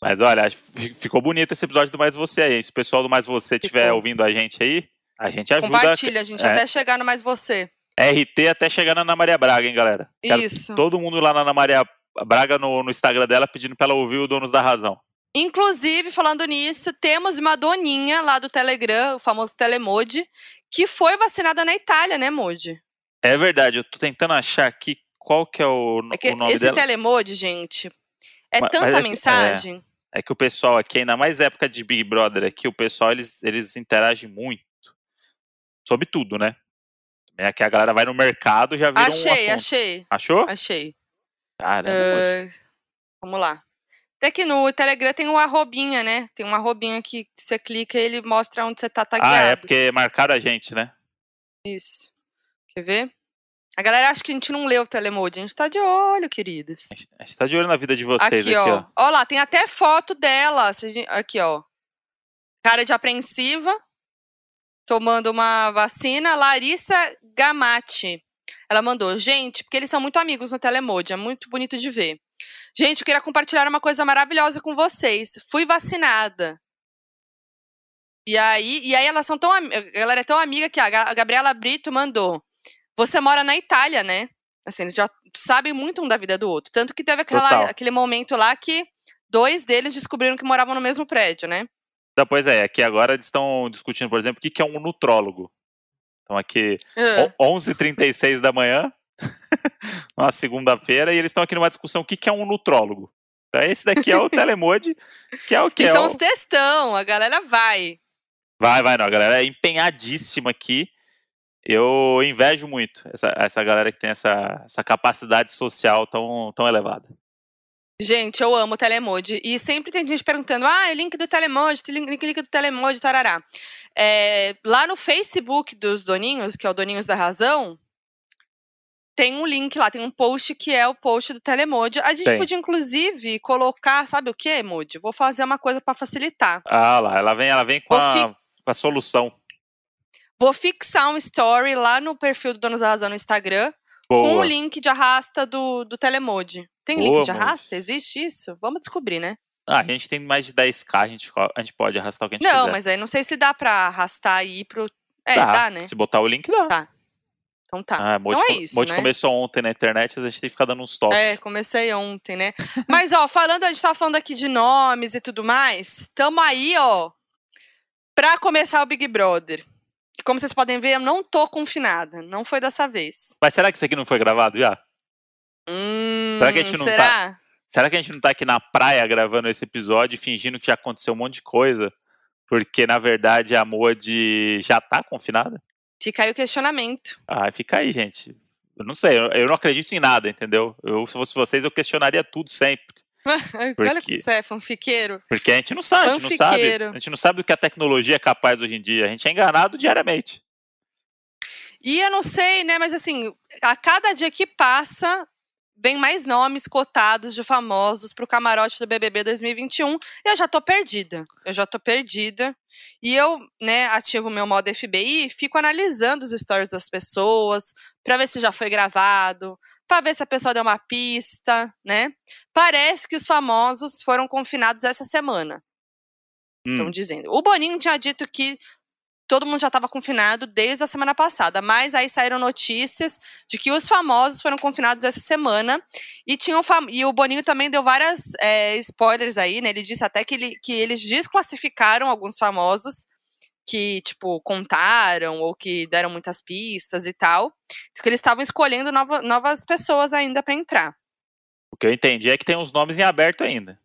Mas olha, fi- ficou bonito esse episódio do Mais Você aí. Se o pessoal do Mais Você estiver ouvindo a gente aí, a gente ajuda.
Compartilha, a gente,
é.
até chegar no Mais Você.
RT até chegar na Ana Maria Braga, hein, galera? Quero
Isso.
todo mundo lá na Ana Maria Braga no, no Instagram dela pedindo pra ela ouvir o Donos da Razão.
Inclusive, falando nisso, temos uma doninha lá do Telegram, o famoso Telemode, que foi vacinada na Itália, né, Modi?
É verdade, eu tô tentando achar aqui qual que é o,
É que
o nome
esse
dela.
Telemode, gente, é
Mas-
tanta
mas é que-
mensagem.
É que o pessoal aqui, ainda mais época de Big Brother aqui, o pessoal, eles, eles interagem muito. Sobre tudo, né? É que a galera vai no mercado já vira um
achei, achei,
Achou?
achei.
Caramba,
Ah, vamos lá. Até que no Telegram tem um arrobinha, né? Tem um arrobinha que você clica e ele mostra onde você tá tagueado.
Ah, é porque marcaram a gente, né?
Isso. Quer ver? A galera acha que a gente não leu o Telemode. A gente tá de olho, queridos.
A gente- A gente tá de olho na vida de vocês
Aqui,
aqui,
ó.
ó.
Ó lá, tem até foto dela. Aqui, ó. Cara de apreensiva. Tomando uma vacina. Larissa Gamatti. Ela mandou, gente, porque eles são muito amigos no Telemode. É muito bonito de ver. Gente, eu queria compartilhar uma coisa maravilhosa com vocês. Fui vacinada. E aí, e aí elas são tão. galera é tão amiga que a Ga- a Gabriela Brito mandou. Você mora na Itália, né? Assim, eles já sabem muito um da vida do outro. Tanto que teve aquela, aquele momento lá que dois deles descobriram que moravam no mesmo prédio, né?
Então, pois é, aqui agora eles estão discutindo, por exemplo, o que é um nutrólogo. Então aqui, o- 11h36 da manhã, uma segunda-feira, e eles estão aqui numa discussão o que que é um nutrólogo. Então esse daqui é o Telemode, que é o que
e
é
são
o...
os textão, a galera vai.
Vai, vai, não, a galera é empenhadíssima aqui. Eu invejo muito essa, essa galera que tem essa, essa capacidade social tão, tão elevada.
Gente, eu amo o Telemode. E sempre tem gente perguntando: ah, o link do Telemode, link, link do Telemode, tarará. É, lá no Facebook dos Doninhos, que é o Doninhos da Razão, tem um link lá, tem um post que é o post do Telemode. A gente
Tem.
podia, inclusive, colocar, sabe o que, Mode? Vou fazer uma coisa pra facilitar.
Ah lá, ela vem, ela vem com, a, com a solução.
Vou fixar um story lá no perfil do Donos da Razão no Instagram com o
Boa.
link de arrasta do, do Telemode. Tem
Boa,
link de arrasta? Existe isso? Vamos descobrir, né?
Ah, a gente tem mais de 10k, a gente, a gente pode arrastar o que a gente
Não,
quiser.
mas aí não sei se dá pra arrastar e ir pro. É,
Dá.
dá, né?
Se botar o link, dá.
Tá. Então tá.
Ah,
então é isso,
Modi
né?
começou ontem na internet, a gente tem que ficar dando uns toques.
É, comecei ontem, né? Mas, ó, falando, a gente tava falando aqui de nomes e tudo mais. Tamo aí, ó, pra começar o Big Brother. Que, como vocês podem ver, eu não tô confinada. Não foi dessa vez.
Mas será que isso aqui não foi gravado já?
Hum,
Será que a gente não tá-
será?
Será que a gente não tá aqui na praia gravando esse episódio fingindo que já aconteceu um monte de coisa? Porque, na verdade, a Modi já tá confinada?
Fica aí o questionamento.
Ah, fica aí, gente. Eu não sei, eu, eu não acredito em nada, entendeu? Eu, se fosse vocês, eu questionaria tudo sempre.
Olha
Porque-
que você é fanfiqueiro.
Porque a gente não sabe, a gente não sabe. A gente não sabe do que a tecnologia é capaz hoje em dia. A gente é enganado diariamente.
E eu não sei, né? Mas assim, a cada dia que passa, vem mais nomes cotados de famosos pro camarote do BBB 2021. E eu já tô perdida. Eu já tô perdida. E eu, né, ativo o meu modo FBI e fico analisando os stories das pessoas pra ver se já foi gravado, pra ver se a pessoa deu uma pista, né? Parece que os famosos foram confinados essa semana.
Hum,
Estão dizendo. O Boninho tinha dito que todo mundo já estava confinado desde a semana passada, mas aí saíram notícias de que os famosos foram confinados essa semana e tinham fam- e o Boninho também deu várias é, spoilers aí, né? Ele disse até que, ele- que eles desclassificaram alguns famosos que, tipo, contaram ou que deram muitas pistas e tal, porque eles estavam escolhendo nova- novas pessoas ainda para entrar.
o que eu entendi é que tem uns nomes em aberto ainda.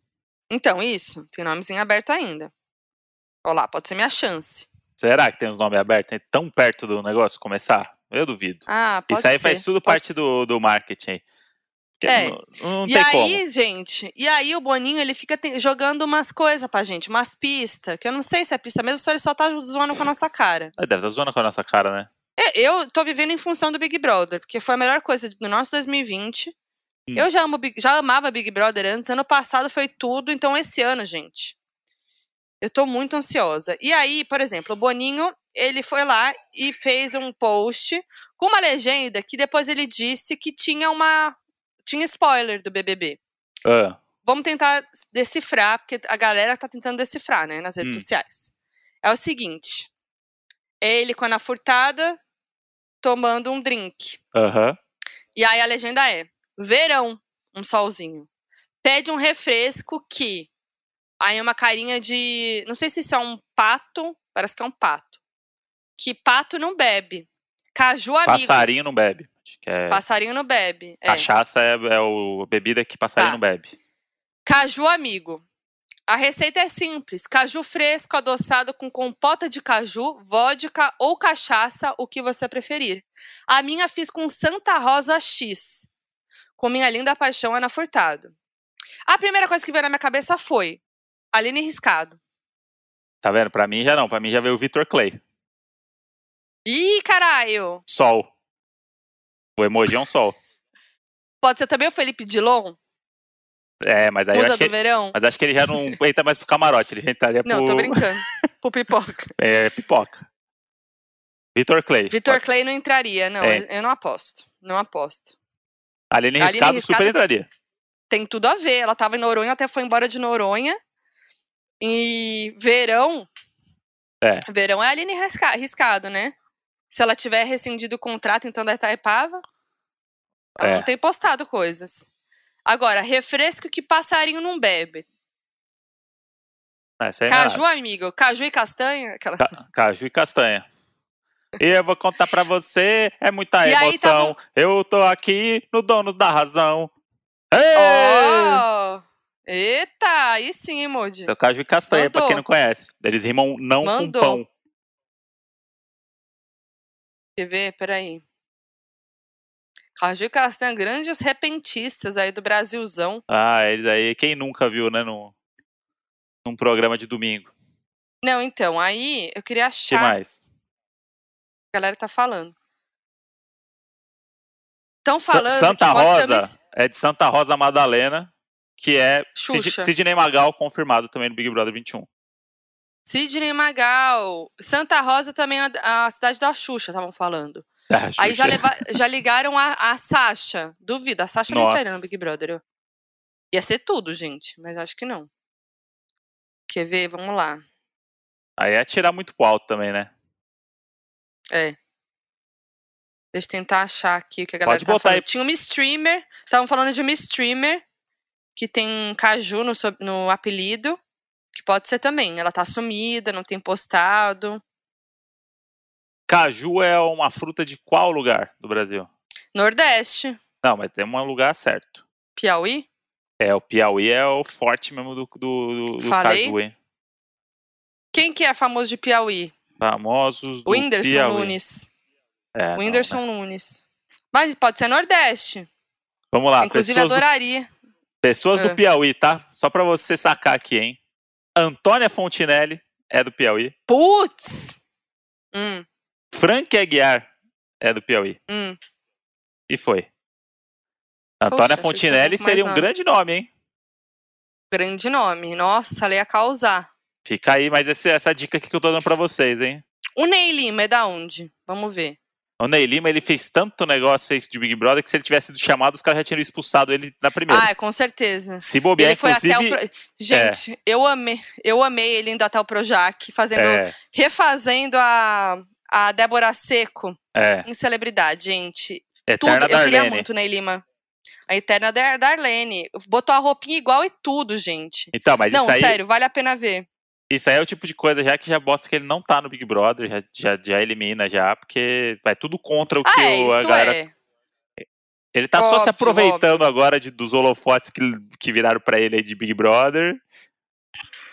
Então, isso, tem nomes em aberto ainda. Olha lá, pode ser minha chance.
Será que tem uns nomes abertos aí tão perto do negócio começar? Eu duvido.
Ah, pode
Isso aí
ser,
faz tudo
pode
parte do, do marketing
É.
Não, não
E aí,
como.
gente, e aí o Boninho, ele fica te- jogando umas coisas pra gente, umas pistas, que eu não sei se é pista mesmo, só ele só tá zoando com a nossa cara.
Ah, Deve estar zoando com a nossa cara, né?
É, eu tô vivendo em função do Big Brother, porque foi a melhor coisa do nosso 2020.
Hum.
Eu já, amo, já amava Big Brother antes, ano passado foi tudo, então esse ano, gente, eu tô muito ansiosa. E aí, por exemplo, o Boninho, ele foi lá e fez um post com uma legenda que depois ele disse que tinha uma. tinha spoiler do BBB.
Ah,
Vamos tentar decifrar, porque a galera tá tentando decifrar, né, nas redes
Hum.
sociais. É o seguinte: é ele com a Ana Furtada tomando um drink.
Aham.
E aí a legenda é: verão, um solzinho. Pede um refresco que. Aí uma carinha de. Não sei se isso é um pato, parece que é um pato. Que pato não bebe. Caju amigo.
Passarinho não bebe. É.
Passarinho não bebe. É.
Cachaça é, é o a bebida que passarinho
Tá.
não bebe.
Caju amigo. A receita é simples: caju fresco adoçado com compota de caju, vodka ou cachaça, o que você preferir. A minha fiz com Santa Rosa X, com minha linda paixão Ana Furtado. A primeira coisa que veio na minha cabeça foi Aline Riscado.
Tá vendo? Pra mim já não. Pra mim já veio o Vitor Clay.
Ih, caralho!
Sol. O emoji é um sol.
Pode ser também o Felipe Dilon,
É, mas aí
musa
acho que
do verão?
Mas acho que ele já não entra mais pro camarote, ele já entraria pro
Não, tô brincando. Pro pipoca.
é, pipoca. Vitor Clay.
Vitor Clay não entraria, não.
É.
Eu não aposto. Não aposto.
Aline
Aline
Riscado
Riscado-
super entraria.
tem tudo a ver. Ela tava em Noronha, até foi embora de Noronha. E verão.
É.
Verão é Aline risca- riscado, né? Se ela tiver rescindido o contrato, então da Itaipava. Ela
É.
não tem postado coisas. Agora, refresco que passarinho não bebe.
É, não é
Caju, amigo. Caju e castanha. Aquela...
Ca- Caju e castanha. E eu vou contar pra você, é muita
E aí, tá
emoção. Eu tô aqui no dono da razão. Ei!
Ó! Eita! Aí sim, Moody?
Seu caju e castanha, pra
Mandou.
quem não conhece. Eles rimam não
Mandou.
com pão.
Quer ver? Peraí. Caju e castanha, grandes repentistas aí do Brasilzão.
Ah, eles aí, quem nunca viu, né, no, num programa de domingo.
Não, então, aí eu queria
que
achar.
mais?
A galera tá falando. Estão falando
Santa
que
Rosa é de Santa Rosa Madalena, que é Sid-. Sidney Magal confirmado também no Big Brother 21.
Sidney Magal. Santa Rosa também é a, a cidade da Xuxa, estavam falando.
Ah,
Aí já, leva- já ligaram a, a Sasha. Duvido, a Sasha não entraria no. Big Brother. Ia ser tudo, gente, mas acho que não. Quer ver? Vamos lá.
Aí é tirar muito pro alto também, né?
É. Deixa eu tentar achar aqui o que a galera
Pode
tá
botar
falando.
aí.
Tinha uma streamer, estavam falando de uma streamer que tem caju no, no apelido, que pode ser também. Ela tá sumida, não tem postado.
Caju é uma fruta de qual lugar do Brasil?
Nordeste,
Não, mas tem um lugar certo.
Piauí.
É, o Piauí é o forte mesmo do, do, do caju, hein?
Quem que é famoso de Piauí?
Famosos do
O Whindersson
Piauí.
Nunes.
É,
O
não,
Whindersson
né?
Nunes. Mas pode ser Nordeste.
Vamos lá,
Inclusive,
pessoas, do,
adoraria.
Pessoas
Ah.
do Piauí, tá? Só pra você sacar aqui, hein? Antônia Fontinelli é do Piauí.
Putz! Hum,
Frank Aguiar é do Piauí.
hum.
E foi. Antônia
um
Fontinelli seria um
nomes.
grande nome, hein?
Grande nome. Nossa, ela ia causar.
Fica aí, mas esse- essa dica aqui que eu tô dando pra vocês, hein?
O Ney Lima é da onde? Vamos ver.
O Ney Lima, ele fez tanto negócio de Big Brother que se ele tivesse sido chamado, os caras já tinham expulsado ele na primeira.
Ah, com certeza.
se bobear,
Ele foi até
inclusive...
o. Pro... Gente, eu amei. Eu amei ele indo até o Projac, fazendo.
É,
refazendo a, a Débora Seco
é.
em celebridade, gente. Tudo.
Eterna
Eu queria
Darlene.
muito Ney Lima. A Eterna Dar Darlene. Botou a roupinha igual e tudo, gente.
Então, mas
Não,
isso aí,
sério, vale a pena ver.
Isso aí é o tipo de coisa já que já mostra que ele não tá no Big Brother, já, já, já elimina já, porque vai tudo contra o que
Ah, é,
o, a galera...
é.
Ele tá só se
Óbvio,
aproveitando agora de, dos holofotes que, que viraram pra ele aí de Big Brother,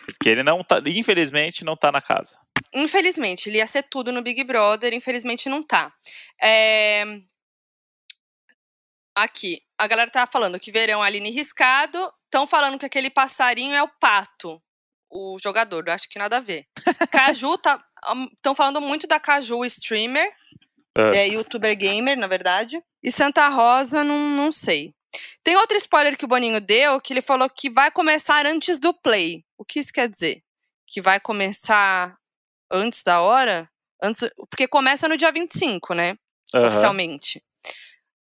porque ele não tá, infelizmente, não tá na casa.
Infelizmente, ele ia ser tudo no Big Brother, infelizmente não tá. É, Aqui, a galera tá falando que verão Aline Riscado, estão falando que aquele passarinho é o pato, o jogador, eu acho que nada a ver. Caju, tá. Estão falando muito da Caju streamer,
Ah.
é youtuber gamer, na verdade. E Santa Rosa, não, não sei. Tem outro spoiler que o Boninho deu, que ele falou que vai começar antes do play. O que isso quer dizer? Que vai começar antes da hora? Antes, porque começa no dia 25, né?
Aham.
Oficialmente.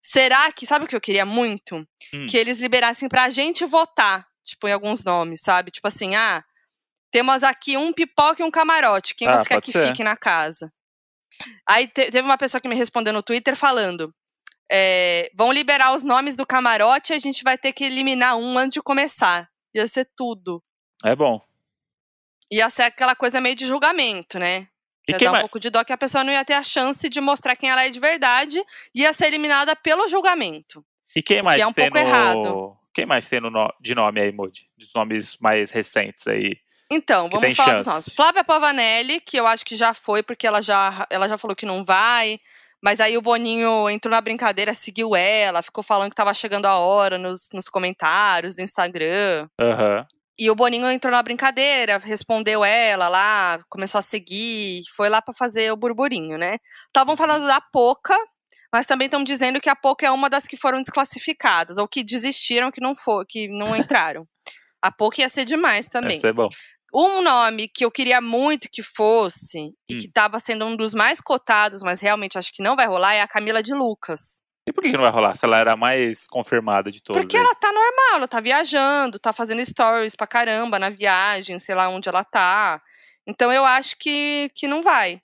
Será que, sabe o que eu queria muito?
Hum.
Que eles liberassem pra gente votar, tipo, em alguns nomes, sabe? Tipo assim, ah, temos aqui um pipoca e um camarote. Quem
Ah,
você quer que
ser.
fique na casa? Aí te- teve uma pessoa que me respondeu no Twitter falando: é, vão liberar os nomes do camarote e a gente vai ter que eliminar um antes de começar. Ia ser tudo.
É bom.
Ia ser aquela coisa meio de julgamento, né?
E
Ia dar um
mais-
pouco de dó que a pessoa não ia ter a chance de mostrar quem ela é de verdade, ia ser eliminada pelo julgamento.
E quem mais
é um
tem
pouco
no...
errado.
Quem mais tem no- de nome aí, Moody? Dos nomes mais recentes aí.
Então,
Que
vamos falar dos
chance.
nomes. Flávia Pavanelli, que eu acho que já foi, porque ela já, ela já falou que não vai. Mas aí o Boninho entrou na brincadeira, seguiu ela, ficou falando que tava chegando a hora nos, nos comentários do Instagram.
Aham.
E o Boninho entrou na brincadeira, respondeu ela lá, começou a seguir, foi lá pra fazer o burburinho, né? Estavam falando da Poca, mas também estão dizendo que a Poca é uma das que foram desclassificadas, ou que desistiram, que não for, que não entraram. a Poca ia ser demais também.
Esse é bom.
Um nome que eu queria muito que fosse, e
Hum.
que estava sendo um dos mais cotados, mas realmente acho que não vai rolar, é a Camila de Lucas.
E por que não vai rolar? Se ela era a mais confirmada de todas.
Porque
aí?
ela tá normal, ela tá viajando, tá fazendo stories pra caramba na viagem, sei lá onde ela tá. Então eu acho que, que não vai.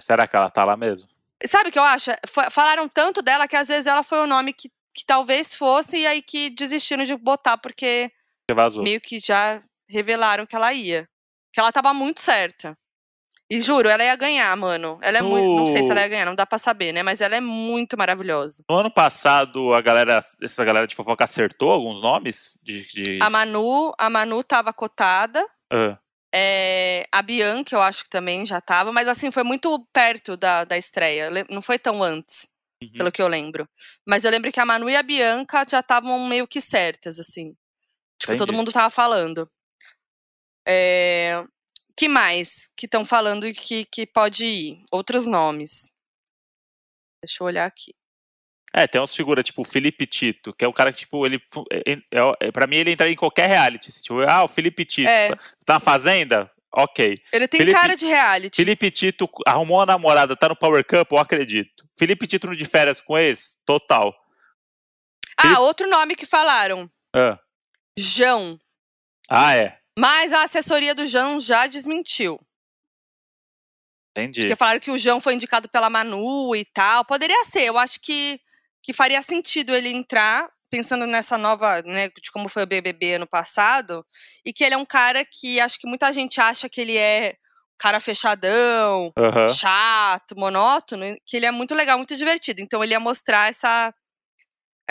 Será que ela tá lá mesmo?
Sabe o que eu acho? Fa- Falaram tanto dela que às vezes ela foi o nome que, que talvez fosse e aí que desistiram de botar porque
Que vazou.
meio que já revelaram que ela ia. Que ela tava muito certa. E juro, ela ia ganhar, mano. Ela é muito. Não sei se ela ia ganhar, não dá pra saber, né? Mas ela é muito maravilhosa.
No ano passado, a galera, essa galera de fofoca acertou alguns nomes? De, de...
A Manu, a Manu tava cotada.
Ah,
É, a Bianca, eu acho que também já tava, mas assim, foi muito perto da, da estreia. Não foi tão antes,
uhum.
pelo que eu lembro. Mas eu lembro que a Manu e a Bianca já estavam meio que certas, assim. Tipo, todo
Entendi.
mundo tava falando. É, que mais que estão falando que, que pode ir? Outros nomes. Deixa eu olhar aqui.
É, tem umas figuras, tipo o Felipe Tito, que é o cara que, tipo, ele. É, é, é, pra mim, ele entraria em qualquer reality. assim, Tipo, ah, o Felipe Tito.
É.
Tá, tá na fazenda? Ok.
Ele tem
Felipe-
cara de reality.
Felipe Tito arrumou uma namorada, tá no Power Cup, eu acredito. Felipe Tito no de férias com ex? Total.
Ah,
Felipe-
outro nome que falaram.
Ah,
João.
ah é.
Mas a assessoria do João já desmentiu.
Entendi.
Porque falaram que o João foi indicado pela Manu e tal. Poderia ser, eu acho que, que faria sentido ele entrar, pensando nessa nova, né, de como foi o BBB ano passado, e que ele é um cara que acho que muita gente acha que ele é cara fechadão,
Aham.
chato, monótono, que ele é muito legal, muito divertido. Então ele ia mostrar essa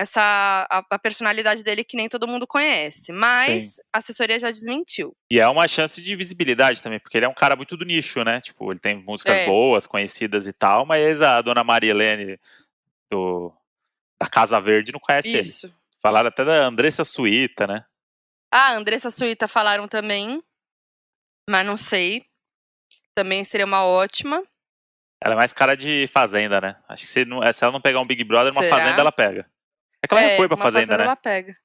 essa a, a personalidade dele que nem todo mundo conhece, mas a assessoria já desmentiu.
E é uma chance de visibilidade também, porque ele é um cara muito do nicho, né? Tipo, ele tem músicas
É.
boas, conhecidas e tal, mas a dona Maria Helene do, da Casa Verde não conhece ele.
Isso.
Falaram até da Andressa Suíta, né?
Ah, a Andressa Suíta falaram também, mas não sei. Também seria uma ótima.
Ela é mais cara de fazenda, né? Acho que se, não, se ela não pegar um Big Brother, uma
Será?
fazenda ela pega. É que ela já foi pra
uma
fazenda, né?
ela pega.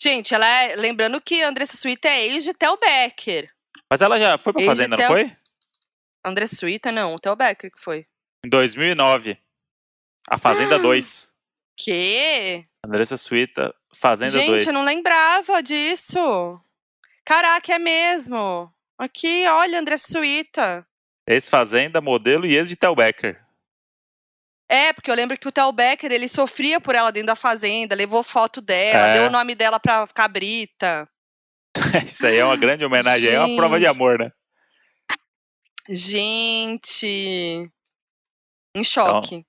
Gente, ela é. Lembrando que Andressa Suíta é ex de Tel Becker.
Mas ela já foi pra
Ex
fazenda, não
Tel-
foi?
Andressa Suíta, não, o Tel Becker que foi.
Em 2009. A Fazenda
Ah,
2.
Que?
Andressa Suíta, Fazenda
Gente,
2.
eu não lembrava disso. Caraca, é mesmo. Aqui, olha, Andressa Suíta.
Ex-Fazenda, modelo e ex de Tel Becker.
É, porque eu lembro que o Tel Becker, ele sofria por ela dentro da fazenda, levou foto dela,
É.
deu o nome dela pra Cabrita.
Isso aí é uma grande homenagem, é uma prova de
Gente.
amor, né?
Gente. Em choque.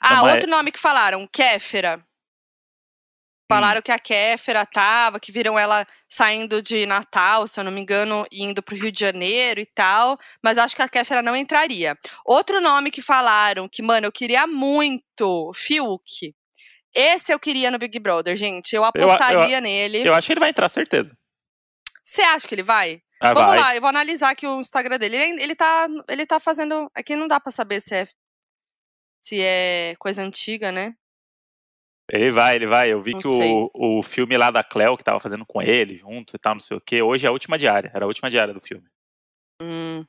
ah,
Não, mas-
outro nome que falaram, Kéfera. Falaram que a Kéfera tava, que viram ela saindo de Natal, se eu não me engano, indo pro Rio de Janeiro e tal. Mas acho que a Kéfera não entraria. Outro nome que falaram, que, mano, eu queria muito, Fiuk. Esse eu queria no Big Brother, gente. Eu
eu-
apostaria nele.
Eu acho que ele vai entrar, certeza.
Você acha que ele vai?
Ah,
Vamos
vai.
lá, eu vou analisar aqui o Instagram dele. Ele, ele, tá, ele tá fazendo. Aqui não dá pra saber se é, se é coisa antiga, né?
Ele vai, ele vai. Eu vi
Não
que
sei.
o, o filme lá da Cleo, que tava fazendo com ele, junto e tal, não sei o quê, hoje é a última diária. Era a última diária do filme.
Hum.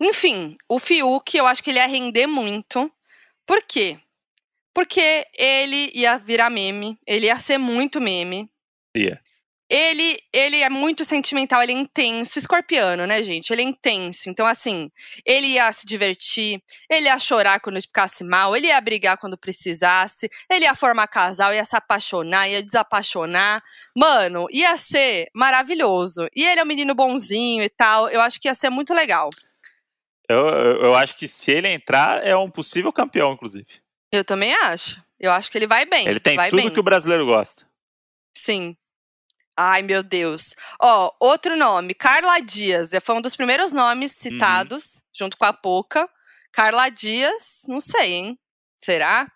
Enfim, o Fiuk, eu acho que ele ia render muito. Por quê? Porque ele ia virar meme, ele ia ser muito meme.
Ia.
Ele, ele é muito sentimental, ele é intenso, escorpiano, né, gente? Ele é intenso. Então, assim, ele ia se divertir, ele ia chorar quando ficasse mal, ele ia brigar quando precisasse, ele ia formar casal, ia se apaixonar, ia desapaixonar. Mano, ia ser maravilhoso. E ele é um menino bonzinho e tal. Eu acho que ia ser muito legal.
Eu, eu, acho que se ele entrar, é um possível campeão, inclusive.
Eu também acho. Eu acho que ele vai bem.
Ele tem
vai
tudo
bem.
que o brasileiro gosta.
Sim. Ai, meu Deus. Ó, outro nome, Carla Dias. É, Foi um dos primeiros nomes citados, junto com a Poca. Carla Dias, não sei, hein? Será?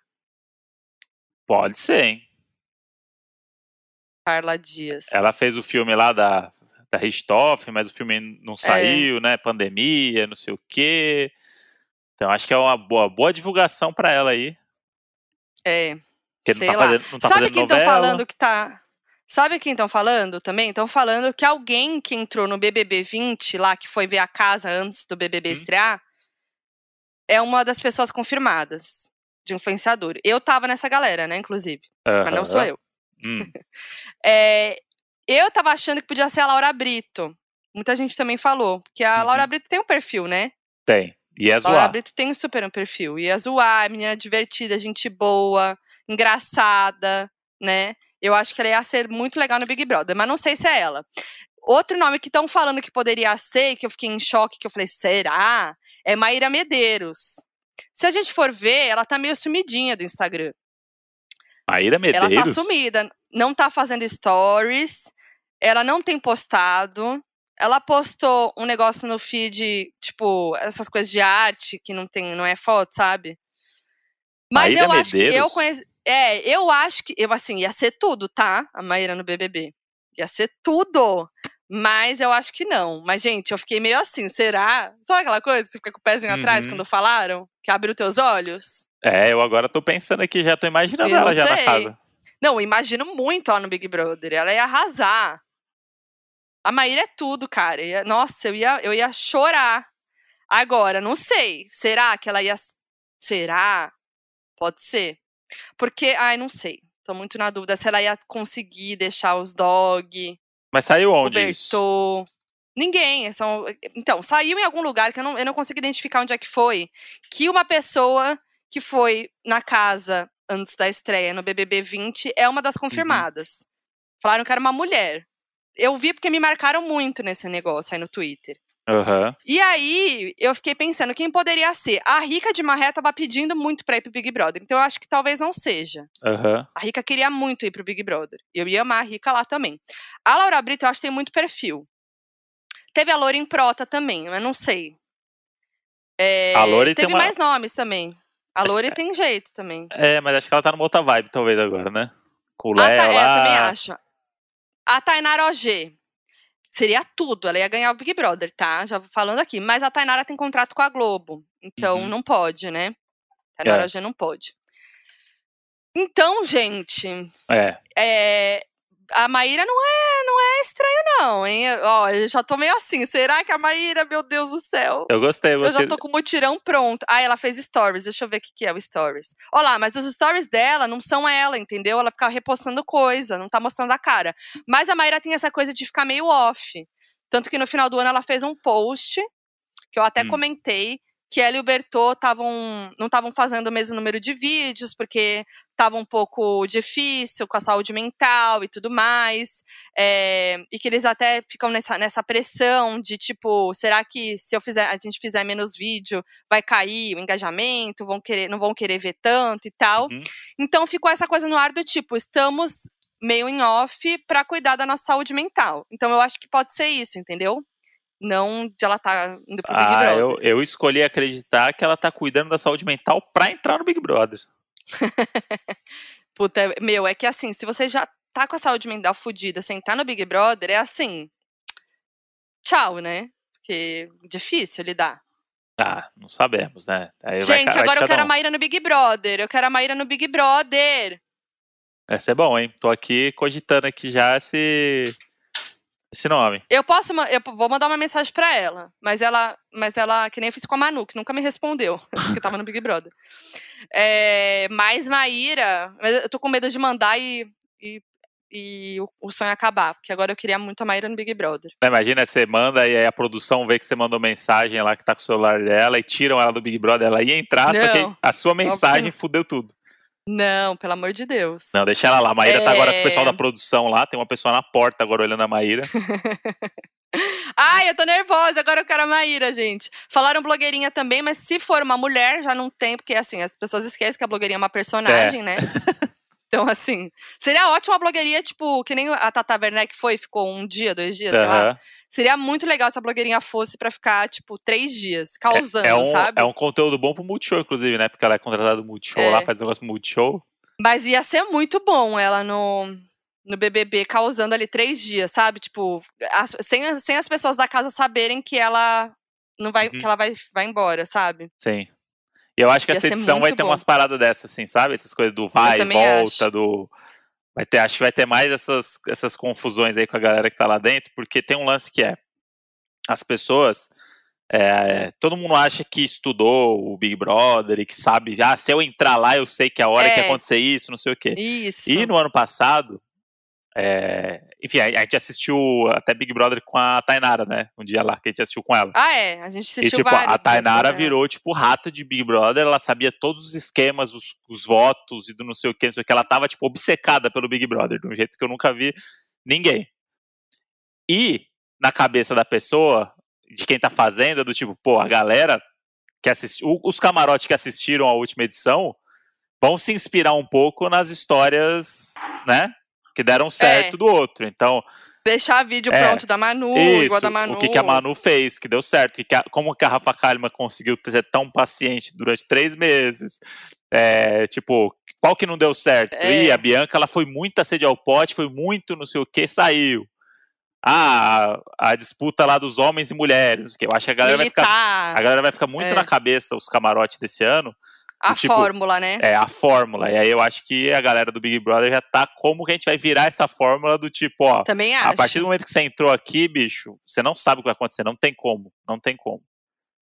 Pode ser, hein?
Carla Dias.
Ela fez o filme lá da, da Richthofen, mas o filme não saiu, né? Pandemia, não sei o quê. Então acho que é uma boa, boa divulgação pra ela aí.
É.
Porque
Sei
não tá
lá.
fazendo, não tá
Sabe quem estão
novela.
falando que tá. Sabe quem estão falando também? Estão falando que alguém que entrou no BBB 20, lá, que foi ver a casa antes do BBB
Hum.
estrear, é uma das pessoas confirmadas de influenciador. Eu tava nessa galera, né, inclusive. Mas não sou eu.
Hum,
É, eu tava achando que podia ser a Laura Brito. Muita gente também falou. Que a
Uhum.
Laura Brito tem um perfil, né?
tem. E é
Laura
zoar.
Brito tem super um perfil. Ia zoar, é menina divertida, gente boa, engraçada, né? Eu acho que ela ia ser muito legal no Big Brother, mas não sei se é ela. Outro nome que estão falando que poderia ser, que eu fiquei em choque, que eu falei, será? É Maíra Medeiros. Se a gente for ver, ela tá meio sumidinha do Instagram.
Maíra
Ela tá
Medeiros.
sumida, não tá fazendo stories, ela não tem postado. Ela postou um negócio no feed, tipo, essas coisas de arte que não tem, não é foto, sabe? Mas
Maíra
eu acho que eu
Medeiros?
conheço, é, eu acho que eu assim, ia ser tudo, tá? A Maíra no BBB. Ia ser tudo. Mas eu acho que não. Mas gente, eu fiquei meio assim, será? Sabe aquela coisa que você fica com o pezinho atrás
Uhum.
quando falaram? Que abriu teus olhos?
É, eu agora tô pensando aqui, já tô imaginando
Eu
ela já na casa.
Não, eu imagino muito ela no Big Brother. Ela ia arrasar. A Maíra é tudo, cara. Ia- nossa, eu ia, eu ia chorar. Agora, não sei. Será que ela ia. Será? Pode ser. Porque, ai, não sei. Tô muito na dúvida se ela ia conseguir deixar os dog,
Mas saiu onde isso?
Bertô. Ninguém. São... Então, saiu em algum lugar que eu não, eu não consigo identificar onde é que foi. Que uma pessoa que foi na casa antes da estreia no BBB 20 é uma das
Uhum.
confirmadas. Falaram que era uma mulher. Eu vi porque me marcaram muito nesse negócio aí no Twitter.
Aham.
E aí, eu fiquei pensando, quem poderia ser? A Rica de Marré tava pedindo muito pra ir pro Big Brother, então eu acho que talvez não seja.
Aham.
A Rica queria muito ir pro Big Brother. Eu ia amar a Rica lá também. A Laura Brito, eu acho que tem muito perfil. Teve a Lorin Prota também, mas não sei. É,
A
teve
uma-
mais nomes também. A
Acho
Lori
que-
tem jeito também.
É, mas acho que ela tá numa outra vibe, talvez, agora, né? Com o
A
Léo
Ta- é, eu também
lá.
acho. A Tainara OG. Seria tudo, ela ia ganhar o Big Brother, tá? Já falando aqui. Mas a Tainara tem contrato com a Globo. Então
Uhum.
não pode, né? Tainara
É.
OG não pode. Então, gente,
É.
é, a Maíra não é, não é estranho, não, hein? Ó, eu já tô meio assim. Será que a Maíra, meu Deus do céu?
Eu gostei, eu
Eu já tô com o mutirão pronto. Ah, ela fez stories. Deixa eu ver o que, que é o stories. Olha lá, mas os stories dela não são ela, entendeu? Ela fica repostando coisa, não tá mostrando a cara. Mas a Maíra tem essa coisa de ficar meio off. Tanto que no final do ano ela fez um post, que eu até
Hum.
comentei, que ela e o Bertô tavam, não estavam fazendo o mesmo número de vídeos, porque tava um pouco difícil com a saúde mental e tudo mais. É, e que eles até ficam nessa, nessa pressão de tipo, será que se eu fizer, a gente fizer menos vídeo, vai cair o engajamento, vão querer, não vão querer ver tanto e tal.
Uhum.
Então ficou essa coisa no ar do tipo, estamos meio em off para cuidar da nossa saúde mental. Então eu acho que pode ser isso, entendeu? Não de ela estar indo pro Big
Ah,
Brother.
eu, eu escolhi acreditar que ela tá cuidando da saúde mental pra entrar no Big Brother.
Puta, meu, é que assim, se você já tá com a saúde mental fodida sem estar no Big Brother, é assim. Tchau, né? Porque difícil lidar.
Ah, não sabemos, né? Aí
Gente,
vai
agora eu quero a
um.
Maíra no Big Brother. Eu quero a Maíra no Big Brother.
Essa é bom, hein? Tô aqui cogitando aqui já se esse nome.
Eu posso, eu vou mandar uma mensagem pra ela, mas ela, mas ela, que nem eu fiz com a Manu, que nunca me respondeu, porque tava no Big Brother. É, mas Maíra, mas eu tô com medo de mandar e, e, e o, o sonho acabar, porque agora eu queria muito a Maíra no Big Brother.
Imagina, você manda e aí a produção vê que você mandou mensagem lá que tá com o celular dela e tiram ela do Big Brother. Ela ia entrar, só
Não,
que a sua mensagem fudeu tudo.
Não, pelo amor de Deus.
Não, deixa ela lá. A Maíra tá agora com o pessoal
É.
da produção lá. Tem uma pessoa na porta agora olhando a Maíra.
Ai, eu tô nervosa, agora eu quero a Maíra, gente. Falaram blogueirinha também, mas se for uma mulher, já não tem, porque assim, as pessoas esquecem que a blogueirinha é uma personagem, né? Então, assim, seria ótimo a blogueirinha, tipo, que nem a Tata Werneck foi, ficou um dia, dois dias, sei lá. Seria muito legal se a blogueirinha fosse pra ficar, tipo, três dias, causando,
é, um,
sabe?
é um conteúdo bom pro Multishow, inclusive, né? Porque ela é contratada do Multishow
É.
lá, faz negócio pro Multishow.
Mas ia ser muito bom ela no, no BBB causando ali três dias, sabe? Tipo, as- sem, as- sem as pessoas da casa saberem que ela não vai,
Uhum.
que ela vai, vai embora, sabe?
Sim. E eu acho que
Ia
essa edição vai
muito
ter
bom.
umas paradas dessas, assim, sabe? Essas coisas do vai e volta,
acho.
do. Vai ter, acho que vai ter mais essas, essas confusões aí com a galera que tá lá dentro, porque tem um lance que é. As pessoas. é, todo mundo acha que estudou o Big Brother e que sabe, ah, se eu entrar lá, eu sei que a hora que
É.
acontecer isso, não sei o quê.
Isso.
E no ano passado, é, enfim, a, gente assistiu até Big Brother com a Tainara, né? Um dia lá que a gente assistiu com ela.
Ah, é. A gente
E,
assistiu
tipo,
vários.
a Tainara
né?
virou, tipo, rato de Big Brother. Ela sabia todos os esquemas, os, os votos e do não sei o que, não sei o que. Ela tava, tipo, obcecada pelo Big Brother, de um jeito que eu nunca vi ninguém. E, na cabeça da pessoa, de quem tá fazendo, é do tipo, pô, a galera que assistiu, os camarotes que assistiram a última edição vão se inspirar um pouco nas histórias, né? Que deram certo do outro. Então,
Deixar vídeo
É.
pronto da Manu,
isso,
igual da Manu.
o que, que a Manu fez, que deu certo, que que a- como que a Rafa Kalimann conseguiu ser tão paciente durante três meses, é, tipo, qual que não deu certo?
É.
E a Bianca, ela foi muito a sede ao pote, foi muito não sei o que, saiu. Ah, a, a disputa lá dos homens e mulheres, que eu acho que a galera vai ficar, a galera vai ficar muito
É.
na cabeça, os camarotes desse ano,
a
tipo,
fórmula, né?
é a fórmula, e aí eu acho que a galera do Big Brother já tá como que a gente vai virar essa fórmula do tipo, ó,
Também acho.
a partir do momento que você entrou aqui, bicho, você não sabe o que vai acontecer. Não tem como. Não tem como.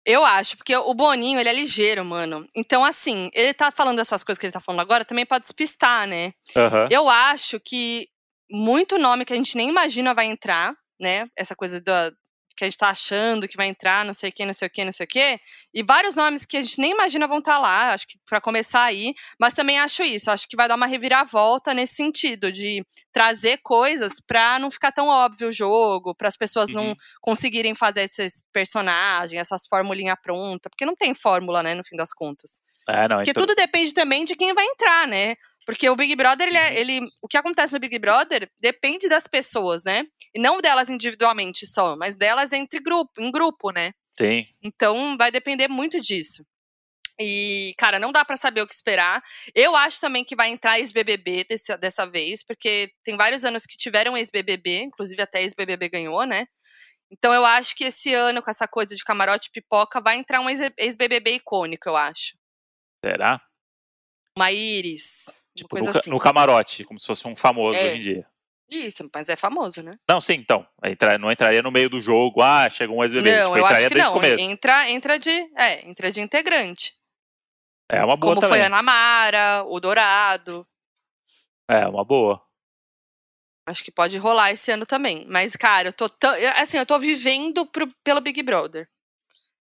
Eu acho, porque o Boninho, ele é ligeiro, mano. Então, assim, ele tá falando dessas coisas que ele tá falando agora também pra despistar, né?
Aham.
Eu acho que muito nome que a gente nem imagina vai entrar, né? Essa coisa da que a gente tá achando que vai entrar, não sei o que, não sei o que, não sei o que. E vários nomes que a gente nem imagina vão estar lá, acho que pra começar aí. Mas também acho isso, acho que vai dar uma reviravolta nesse sentido, de trazer coisas pra não ficar tão óbvio o jogo, para as pessoas não
Uhum.
conseguirem fazer esses personagens, essas formulinhas prontas, porque não tem fórmula, né, no fim das contas.
É, não.
Porque
então-
tudo depende também de quem vai entrar, né? Porque o Big Brother, ele,
Uhum.
é- ele, o que acontece no Big Brother depende das pessoas, né? E não delas individualmente só, mas delas entre grupo, em grupo, né?
Sim.
Então vai depender muito disso. E, cara, não dá pra saber o que esperar. Eu acho também que vai entrar ex-BBB desse- dessa vez, porque tem vários anos que tiveram ex-BBB, inclusive até ex-BBB ganhou, né? Então eu acho que esse ano, com essa coisa de camarote pipoca, vai entrar um ex- ex-BBB icônico, eu acho.
Será?
Uma Iris.
Tipo,
uma
no,
assim.
no camarote, como se fosse um famoso
É.
hoje em dia.
Isso, mas é famoso, né?
Não, sim, então. Não entraria no meio do jogo. Ah, chegou um ex-bebê.
não,
tipo,
eu acho que não. Entra, entra de. É, entra de integrante.
É uma boa
Como foi
também.
a Ana Mara, o Dourado.
É, uma boa.
Acho que pode rolar esse ano também. Mas, cara, eu tô tão. Assim, eu tô vivendo pro- pelo Big Brother.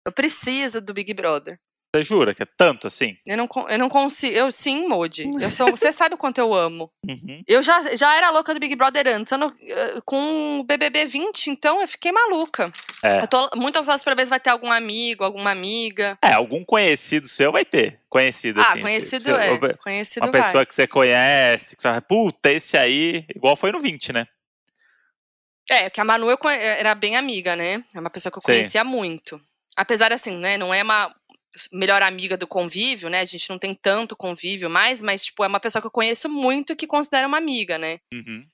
Eu preciso do Big Brother.
Você jura que é tanto assim?
Eu não, eu não consigo. Eu sim, Modi. Eu sou, você sabe o quanto eu amo.
Uhum.
Eu já, já era louca do Big Brother antes. não- eh, com o BBB 20, então eu fiquei maluca.
É.
Eu tô muito ansiosa pra ver se vai ter algum amigo, alguma amiga.
É, algum conhecido seu vai ter. Conhecido,
Ah,
assim.
conhecido
tipo,
é.
Uma
Conhecido
pessoa
vai.
que você conhece, que você fala, puta, esse aí, igual foi no 20, né?
É, que a Manu eu era bem amiga, né? É uma pessoa que eu
Sim.
conhecia muito. Apesar, assim, né? Não é uma melhor amiga do convívio, né? A gente não tem tanto convívio mais, mas, tipo, é uma pessoa que eu conheço muito e que considero uma amiga, né?
Uhum.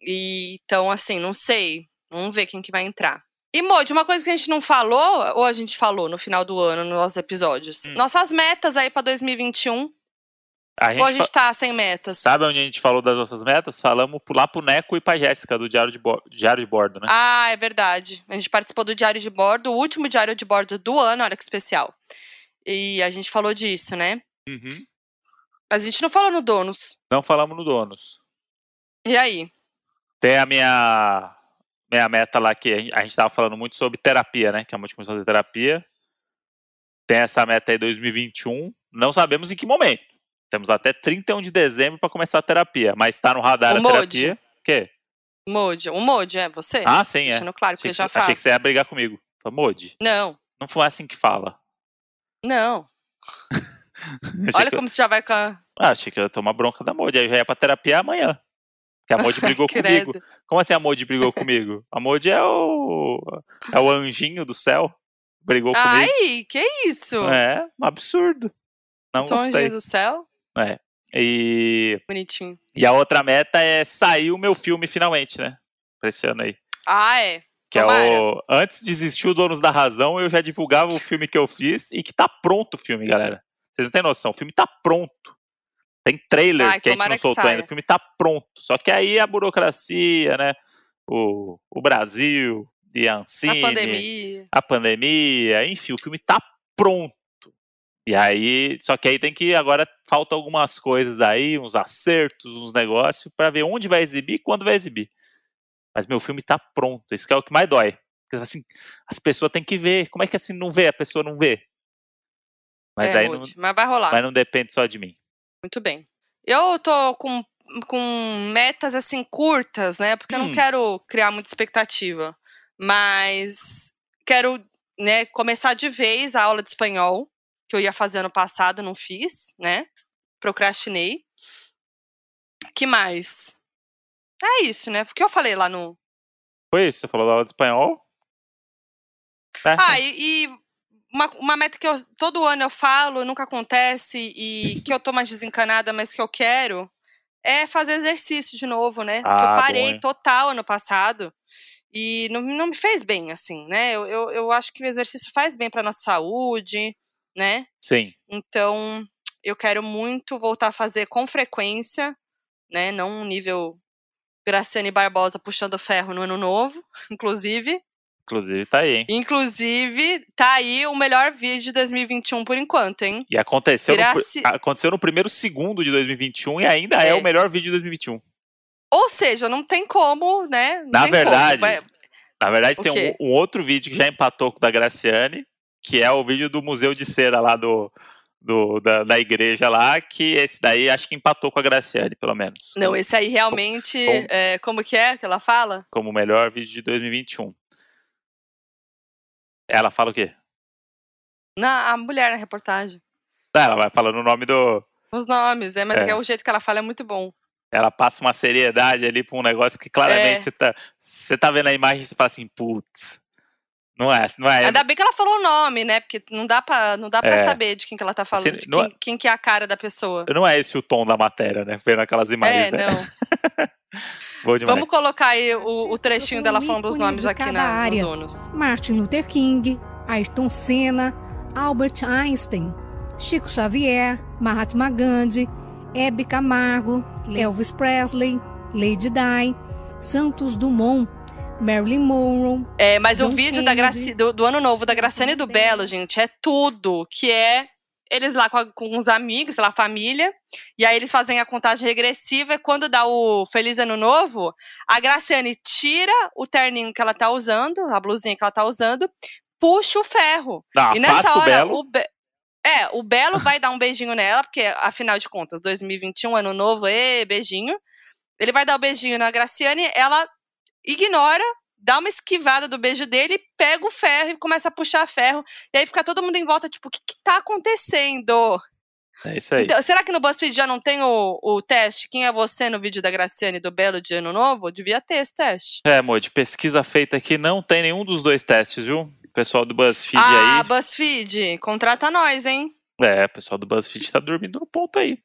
E, então, assim, não sei. Vamos ver quem que vai entrar. E, Modi, uma coisa que a gente não falou, ou a gente falou no final do ano, nos nossos episódios.
Hum.
Nossas metas aí pra 2021.
A
Ou a gente tá sem metas?
Sabe onde a gente falou das nossas metas? Falamos lá pro Neco e pra Jéssica, do Diário de, Bo- Diário de Bordo, né?
Ah, é verdade. A gente participou do diário de bordo, o último diário de bordo do ano, olha que especial. E a gente falou disso, né?
Uhum.
Mas a gente não falou no Donos.
Não falamos no Donos.
E aí?
Tem a minha, minha meta lá que a gente- a gente tava falando muito sobre terapia, né? Que a gente começou a fazer terapia. Tem essa meta aí 2021. Não sabemos em que momento. Temos até 31 de dezembro para começar a terapia, mas está no radar
O
a
Modi.
terapia. O quê?
Modi. O Modi, é você?
Ah, sim, é.
Deixando claro, porque
Achei
já
achei
faço.
que você ia brigar comigo. Modi,
Não,
não foi assim que fala.
não.
Achei
Olha como você já vai com a...
Ah, achei que eu ia tomar bronca da Modi. Aí eu já ia pra terapia amanhã. Que a Modi brigou comigo. Como assim a Modi brigou comigo? A Modi é o. É o anjinho do céu. Brigou comigo.
Ai, que isso?
É, um absurdo. Não
Sou
gostei.
anjinho do céu?
E,
Bonitinho.
e a outra meta é sair o meu filme finalmente, né? Pra esse ano aí.
Ah, é.
Que é
Tomara.
o. Antes de existir o Donos da Razão, eu já divulgava o filme que eu fiz e que tá pronto o filme, galera. Vocês não têm noção, o filme tá pronto. Tem trailer
Ai,
que a gente não soltou ainda. O filme tá pronto. Só que aí a burocracia, né? O, o Brasil e a Ancine,
pandemia.
a pandemia, enfim, o filme tá pronto. E aí, só que aí tem que agora falta algumas coisas aí, uns acertos, uns negócios pra ver onde vai exibir e quando vai exibir. Mas meu filme tá pronto, isso que é o que mais dói. Porque assim, as pessoas têm que ver. Como é que assim não vê? A pessoa não vê. Mas
é,
daí não,
Mas vai rolar.
mas não depende só de mim.
Muito bem. Eu tô com, com metas assim curtas, né? Porque eu
Hum.
não quero criar muita expectativa. Mas quero, né, começar de vez a aula de espanhol, que eu ia fazer ano passado, não fiz, né? Procrastinei. Que mais? É isso, né? Porque eu falei lá no.
Foi isso? Você falou da aula de espanhol? É,
Ah, e, e uma, uma meta que eu, todo ano eu falo, nunca acontece, e que eu tô mais desencanada, mas que eu quero, é fazer exercício de novo, né?
Ah,
eu
bom,
parei
hein?
total ano passado e não, não me fez bem, assim, né? Eu, eu, eu acho que o exercício faz bem pra nossa saúde, né?
Sim.
Então, eu quero muito voltar a fazer com frequência, né? Não um nível Graciane Barbosa puxando ferro no ano novo, inclusive.
Inclusive tá aí, hein?
Inclusive, tá aí o melhor vídeo de 2021 por enquanto, hein?
E aconteceu no,
Graci-
aconteceu no primeiro segundo de 2021 e ainda é,
É.
o melhor vídeo de 2021.
Ou seja, não tem como, né? Não
Na
como,
verdade,
vai-
Na verdade, tem um, um outro vídeo que já empatou com o da Graciane, que é o vídeo do Museu de Cera lá do, do- da, da igreja lá, que esse daí acho que empatou com a Graciane, pelo menos.
Não, esse aí realmente,
Bom.
é, como que é que ela fala?
Como o melhor vídeo de 2021. Ela fala o quê?
Na, a mulher na reportagem.
Ah, Ela vai falando o nome do.
Os nomes, é, mas
É.
é. que o jeito que ela fala é muito bom.
Ela passa uma seriedade ali pra um negócio que claramente
É.
você, tá, você tá vendo a imagem e você fala assim, putz. Não é, não é.
Ainda bem que ela falou o nome, né? Porque não dá pra, não dá pra
É.
saber de quem que ela tá falando,
Assim,
de quem, quem que é a cara da pessoa.
Não é esse o tom da matéria, né? Vendo aquelas imagens,
É,
né?
não. Vamos colocar aí o, o trechinho dela falando
ícone
nomes aqui na, no
área.
Donos.
Martin Luther King, Ayrton Senna, Albert Einstein, Chico Xavier, Mahatma Gandhi, Hebe Camargo, Elvis Presley, Lady Di, Santos Dumont, Marilyn Monroe,
É, mas o
John
vídeo da
Kennedy.
Graci, do, do ano novo da Graciane e do Belo, gente, é tudo. Que é eles lá com, a- com os amigos, sei lá, família. E aí eles fazem a contagem regressiva. E quando dá o Feliz Ano Novo, a Graciane tira o terninho que ela tá usando, a blusinha que ela tá usando, puxa o ferro.
Não,
e nessa
afasta o
hora,
Belo.
o Be- É, o Belo vai dar um beijinho nela, porque afinal de contas, 2021, ano novo, e beijinho. Ele vai dar o beijinho na Graciane, ela ignora, dá uma esquivada do beijo dele, pega o ferro e começa a puxar ferro. E aí fica todo mundo em volta, tipo, o que, que tá acontecendo?
É isso aí.
Então, será que no BuzzFeed já não tem o, o teste? Quem é você no vídeo da Graciane do Belo de Ano Novo? Devia ter esse teste.
É, amor, de pesquisa feita aqui não tem nenhum dos dois testes, viu? O pessoal do BuzzFeed
ah,
aí.
BuzzFeed, contrata nós, hein?
É, o pessoal do BuzzFeed tá dormindo no ponto aí.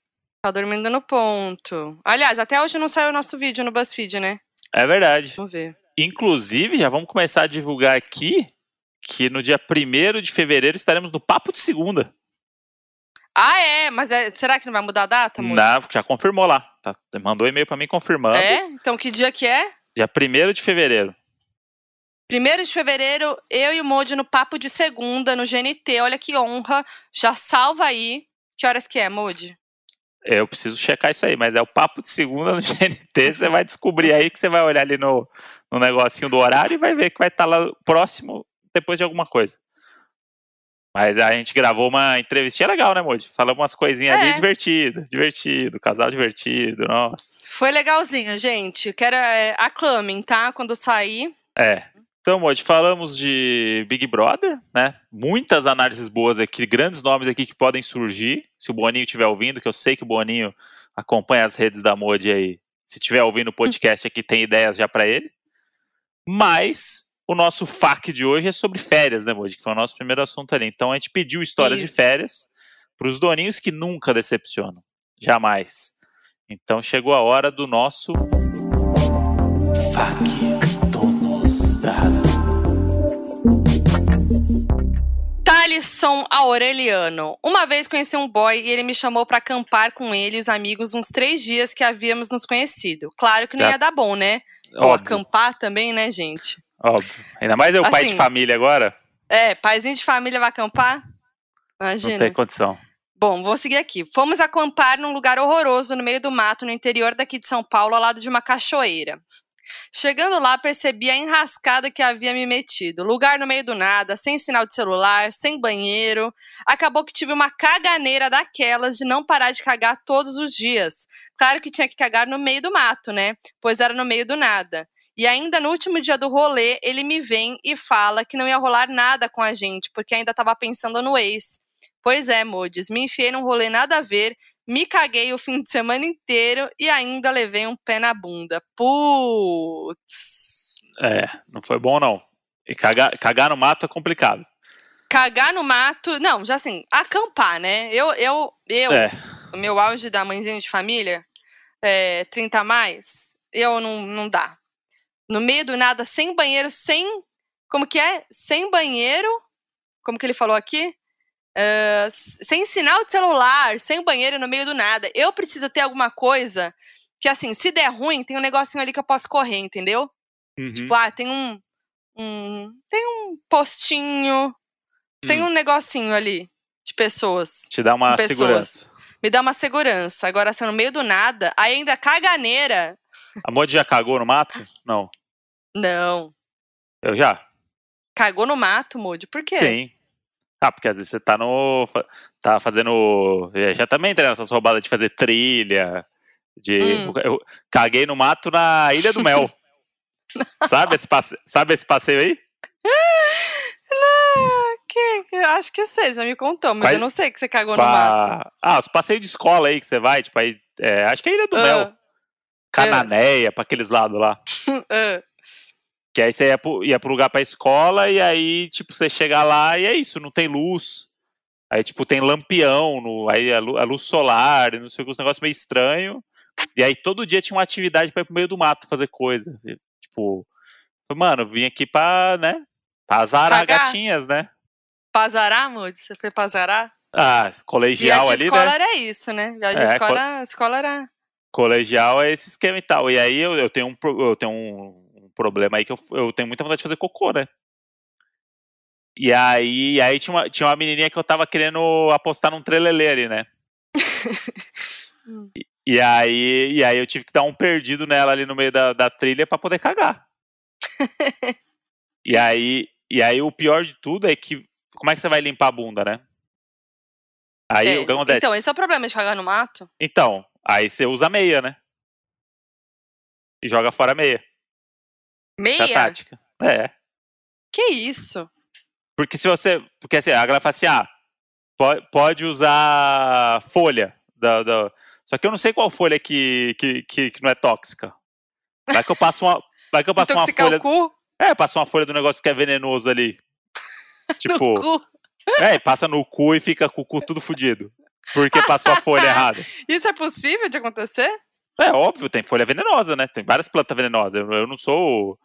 Tá dormindo no ponto. Aliás, até hoje não saiu o nosso vídeo no BuzzFeed, né?
É verdade.
Vamos ver.
Inclusive, já vamos começar a divulgar aqui que no dia 1 de fevereiro estaremos no Papo de Segunda.
Ah, é? Mas é- será que não vai mudar a data, amor?
Não, já confirmou lá. Tá, mandou e-mail pra mim confirmando.
É? Então que dia que é?
Dia 1 de fevereiro.
Primeiro de fevereiro, eu e o Modi no papo de segunda, no GNT. Olha que honra. Já salva aí. Que horas que é, Modi?
Eu preciso checar isso aí, mas é o papo de segunda no GNT. Você vai descobrir aí que você vai olhar ali no, no negocinho do horário e vai ver que vai estar lá próximo depois de alguma coisa. Mas a gente gravou uma entrevistinha legal, né, Moody? Falamos umas coisinhas
É.
ali divertidas, divertido, casal divertido, nossa.
Foi legalzinho, gente. Quero é, aclamem, tá? Quando sair.
É. Então, Moody, falamos de Big Brother, né? Muitas análises boas aqui, grandes nomes aqui que podem surgir. Se o Boninho estiver ouvindo, que eu sei que o Boninho acompanha as redes da Moody aí. Se estiver ouvindo o podcast aqui, tem ideias já para ele. Mas o nosso FAQ de hoje é sobre férias, né, Moody? Que foi o nosso primeiro assunto ali. Então a gente pediu histórias de
Isso.
férias para os doninhos que nunca decepcionam. Jamais. Então chegou a hora do nosso FAQ.
Thalisson Aureliano. Uma vez conheci um boy e ele me chamou pra acampar com ele e os amigos uns três dias que havíamos nos conhecido. Claro que não ia dar bom, né? Ou acampar também, né, gente?
óbvio. Ainda mais eu, pai de
Assim,
família agora,
É, paizinho de família vai acampar? Imagina.
não tem condição.
Bom, vou seguir aqui. Fomos acampar num lugar horroroso no meio do mato, no interior daqui de São Paulo, ao lado de uma cachoeira. Chegando lá, percebi a enrascada que havia me metido. Lugar no meio do nada, sem sinal de celular, sem banheiro. Acabou que tive uma caganeira daquelas de não parar de cagar todos os dias. Claro que tinha que cagar no meio do mato, né? Pois era no meio do nada. E ainda no último dia do rolê, ele me vem e fala que não ia rolar nada com a gente, porque ainda estava pensando no ex. Pois é, Modes, me enfiei num rolê nada a ver, me caguei o fim de semana inteiro e ainda levei um pé na bunda. Putz.
É, não foi bom não. E cagar, cagar no mato é complicado.
Cagar no mato. Não, já assim, acampar, né? Eu, eu, eu,
É,
o meu auge da mãezinha de família, é, 30 a mais, eu não, não dá. No meio do nada, sem banheiro, sem. Como que é? Sem banheiro. Como que ele falou aqui? S- sem sinal de celular, sem banheiro no meio do nada. Eu preciso ter alguma coisa que, assim, se der ruim, tem um negocinho ali que eu posso correr, entendeu?
uhum.
Tipo, ah, tem um. um tem um postinho, tem
Hum.
um negocinho ali de pessoas
te dá uma segurança.
me dá uma segurança. Agora, assim, no meio do nada, ainda caganeira.
A Moody já cagou no mato? Não.
Não.
Eu já?
Cagou no mato, Moody. Por quê?
Sim. Ah, porque às vezes você tá no. tá fazendo. é, Já também entrei nessas roubadas de fazer trilha. De.
Hum.
Eu caguei no mato na Ilha do Mel. Sabe esse, passe... Sabe esse passeio aí?
Não, que, acho que sei, já me contou, mas
Vai-
eu não sei que você cagou no mato.
Pra- Ah, os passeios de escola aí que você vai, tipo, aí. é, acho que é Ilha do Mel.
Ah,
Cananéia, pra aqueles lados lá.
ah.
Que aí você ia pro, ia pro lugar pra escola e aí, tipo, você chega lá e é isso, não tem luz. Aí, tipo, tem lampião, no, aí a, lu- a luz solar, não sei o que, uns negócios meio estranho. E aí todo dia tinha uma atividade pra ir pro meio do mato fazer coisa. E, tipo, mano, vim aqui pra, né, pra azarar
Cagar.
gatinhas, né?
Pazarar, Moody? Você foi pazarar?
Ah, colegial ali,
escola
né?
era isso, né? Viagem
É,
escola, escola era.
Colegial é esse esquema e tal. E aí eu, eu tenho, um, eu tenho um problema aí que eu, eu tenho muita vontade de fazer cocô, né? E aí, aí tinha, uma, tinha uma menininha que eu tava querendo apostar num trelelê ali, né?
Hum.
E, e aí, e aí eu tive que dar um perdido nela ali no meio da, da trilha pra poder cagar. e aí, e aí o pior de tudo é que como é que você vai limpar a bunda, né? Aí
É,
o que acontece?
Então, esse é o problema de cagar no mato.
Então, aí você usa meia, né? E joga fora a meia.
Meia?
tática. É.
Que isso?
Porque se você. Porque assim, a galera fala assim, ah, pode, pode usar folha. Da, da- Só que eu não sei qual folha que, que, que, que não é tóxica. Vai que eu passo uma. Vai que eu passo uma folha.
o cu?
É, passa uma folha do negócio que é venenoso ali. Tipo,
No cu.
é, passa no cu e fica com o cu tudo fudido. Porque passou a folha errada.
Isso é possível de acontecer?
É óbvio, tem folha venenosa, né? Tem várias plantas venenosas. Eu, eu não sou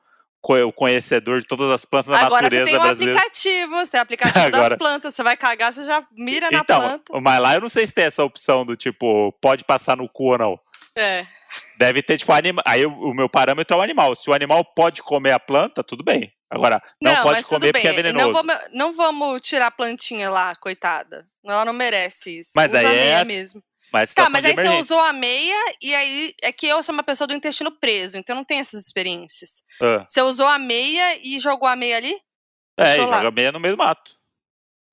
o conhecedor de todas as plantas da
Agora você
natureza
tem um
brasileira.
aplicativo, você tem o aplicativo
Agora-
das plantas. Você vai cagar, você já mira na
Então,
planta.
mas lá eu não sei se tem essa opção do tipo, pode passar no cu ou não.
É.
Deve ter, tipo, anima... aí o, meu parâmetro é o animal. Se o animal pode comer a planta, tudo bem. Agora, não, pode
mas
comer porque é venenoso.
Não vamos, não vamos tirar a plantinha lá, coitada. Ela não merece isso.
Mas
Usa
aí é
mesmo.
Mas
Tá, mas aí você usou a meia e aí é que eu sou uma pessoa do intestino preso, então não tenho essas experiências.
Ah,
Você usou a meia e jogou a meia ali?
é, e joga meia no meio do mato.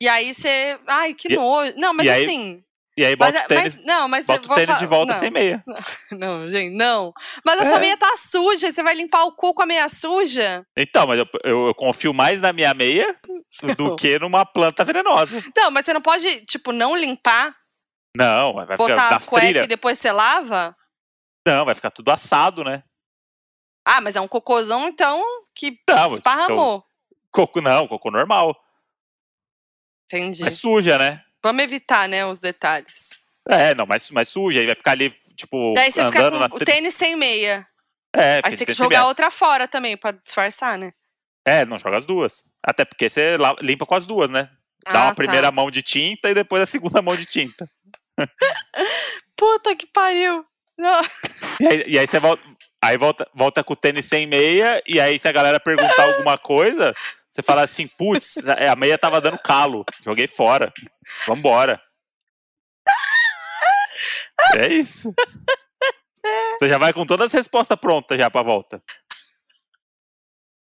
E aí você. Ai, que
E-
nojo. Não, mas
aí
assim.
E aí
Mas,
bota o tênis,
mas não, mas
bota o tênis
fa-
de volta
não,
sem meia.
Não, gente, não. Mas a sua
É.
meia tá suja, você vai limpar o cu com a meia suja?
Então, mas eu, eu- eu confio mais na minha meia do
Não.
que numa planta venenosa.
Não, mas você não pode, tipo, não limpar,
Não, vai ficar
botar
da
a cueca e depois você lava?
Não, vai ficar tudo assado, né?
Ah, mas é um cocôzão, então, que
Não,
esparramou.
Coco não, coco normal.
Entendi.
Mas suja, né?
Vamos evitar, né, os detalhes.
É, não, mas, mas suja, aí vai ficar ali, tipo,
Daí você fica com
na
o tênis sem meia.
É,
Aí você tem que jogar
meia.
outra fora também, pra disfarçar, né?
É, não joga as duas. Até porque você limpa com as duas, né? Dá
Ah,
uma
tá.
primeira mão de tinta e depois a segunda mão de tinta.
Puta que pariu.
E aí, e aí você volta, aí volta, volta com o tênis sem meia, e aí se a galera perguntar alguma coisa, você fala assim, putz, a a meia tava dando calo, joguei fora. Vambora. É isso. Você já vai com todas as respostas prontas já pra volta.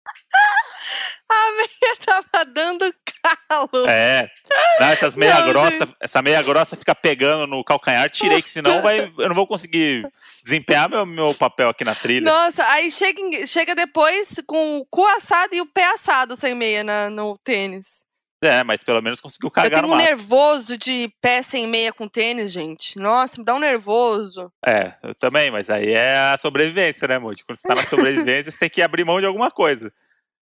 A meia tava dando calo.
É. Não, essas meia
Não,
grossa, essa meia grossa fica pegando no calcanhar, tirei que senão vai, eu não vou conseguir desempenhar meu, meu papel aqui na trilha.
Nossa, aí chega, chega depois com o cu assado e o pé assado sem meia na- no tênis.
É, mas pelo menos conseguiu
Eu
cagar
tenho
no
um
mato.
nervoso de pé sem meia com tênis, gente. Nossa, me dá um nervoso.
É, eu também, mas aí é a sobrevivência, né, Moody? Quando você tá na sobrevivência, você tem que abrir mão de alguma coisa.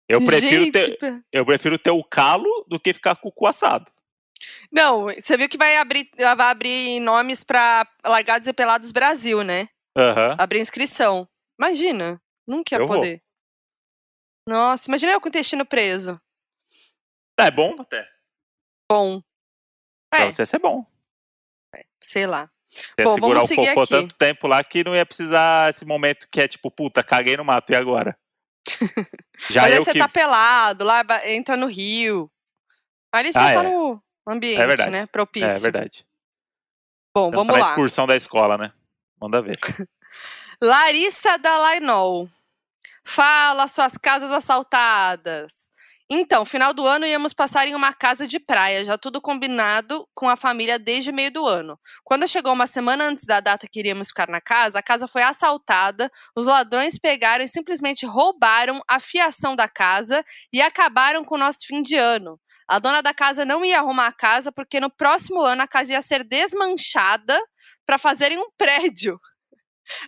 Eu prefiro,
gente,
ter,
pe-
eu prefiro ter o calo do que ficar com o cu assado.
Não, você viu que vai abrir, vai abrir nomes pra Largados e Pelados Brasil, né?
Aham.
Abrir inscrição. Imagina, nunca ia
Eu vou.
poder. Nossa, imagina eu com o intestino preso.
É bom até.
Bom,
Pra
É.
você ser bom.
sei lá.
Você
Bom,
segurar
vamos
o
seguir
cocô
aqui.
tanto tempo lá que não ia precisar esse momento que é tipo, puta, caguei no mato, e agora? Já
Mas aí você
que.
tá pelado, lá entra no rio. Ali você
Ah,
tá
é.
no ambiente,
verdade.
né? Propício.
É verdade.
Bom,
Então,
vamos
tá
lá.
excursão da escola, né? Manda ver.
Larissa Dalainol. Fala suas casas assaltadas. Então, final do ano íamos passar em uma casa de praia, já tudo combinado com a família desde meio do ano. Quando chegou uma semana antes da data que iríamos ficar na casa, a casa foi assaltada, os ladrões pegaram e simplesmente roubaram a fiação da casa e acabaram com o nosso fim de ano. A dona da casa não ia arrumar a casa porque no próximo ano a casa ia ser desmanchada para fazerem um prédio.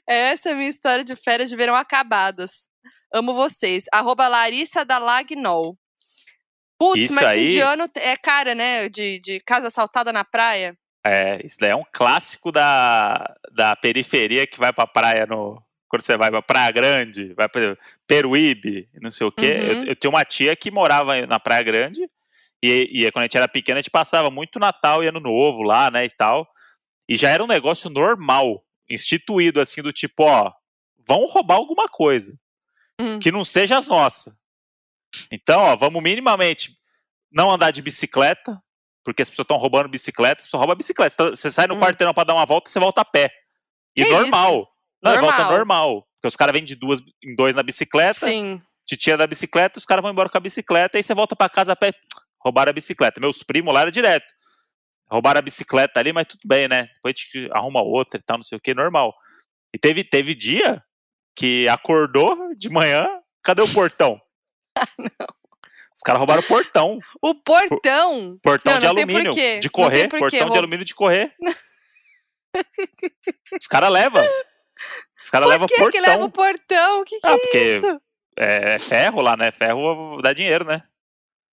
Essa é a minha história de férias de verão acabadas. Amo vocês. Arroba Larissa da Lagnol. Putz,
Isso
mas fim
aí-
de ano é cara, né? De, de casa assaltada na praia.
É, isso daí é um clássico da, da periferia que vai pra praia no. Quando você vai pra Praia Grande, vai pra Peruíbe, não sei o quê.
Uhum.
Eu, eu tenho uma tia que morava na Praia Grande e, e quando a gente era pequena, a gente passava muito Natal e Ano Novo lá, né, e tal. E já era um negócio normal, instituído assim, do tipo, ó, vão roubar alguma coisa
Hum.
que não seja as nossas. Então, ó, vamos minimamente não andar de bicicleta, porque as pessoas estão roubando bicicleta, as pessoas roubam bicicleta. Você tá- Você sai no
Hum.
quarteirão pra dar uma volta, você volta a pé. E
Que
normal. Não, e volta
Normal.
normal. Porque os caras vêm de duas em dois na bicicleta,
Sim.
te tira da bicicleta, os caras vão embora com a bicicleta, e você volta pra casa a pé. Roubaram a bicicleta. Meus primos lá era direto. Roubaram a bicicleta ali, mas tudo bem, né? Depois a gente arruma outra e tal, não sei o que, normal. E teve, teve dia que acordou de manhã, cadê o portão? Os caras roubaram o portão.
O portão.
Portão
Não,
de
não
alumínio. De
Não
correr. Portão de alumínio de correr. Os caras levam. Os caras levam
Por que, leva o
portão.
portão? O que, que
Ah,
é
porque-
isso?
É ferro lá, né? Ferro dá dinheiro, né?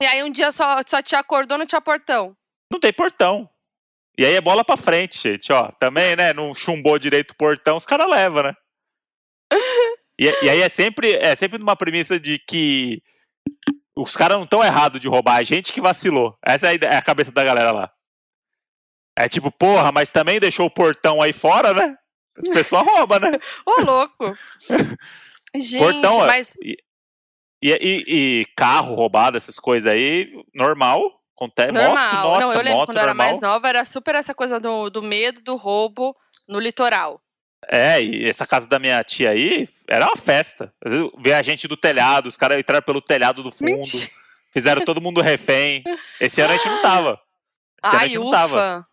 E aí um dia só, só te acordou, não tinha portão.
Não tem portão. E aí é bola pra frente, gente, ó. Também, né? Não chumbou direito o portão, os caras levam, né? E, e aí é sempre, é sempre numa premissa de que os caras não estão errados de roubar, a gente que vacilou. Essa é a, ideia- é a cabeça da galera lá. É tipo, porra, mas também deixou o portão aí fora, né? As pessoas roubam, né?
Ô, louco! Gente,
Portão,
mas
E, e- e carro roubado, essas coisas aí, normal. Acontece.
normal.
Moto, nossa,
não, eu lembro
moto,
quando eu era mais nova, era super essa coisa do, do medo do roubo no litoral.
É, e essa casa da minha tia aí era uma festa. Às vezes Vê a gente do telhado, os caras entraram pelo telhado do fundo,
Mentira.
fizeram todo mundo refém. Esse ano a gente não tava. Esse ano a
Ai,
gente não tava.
ufa!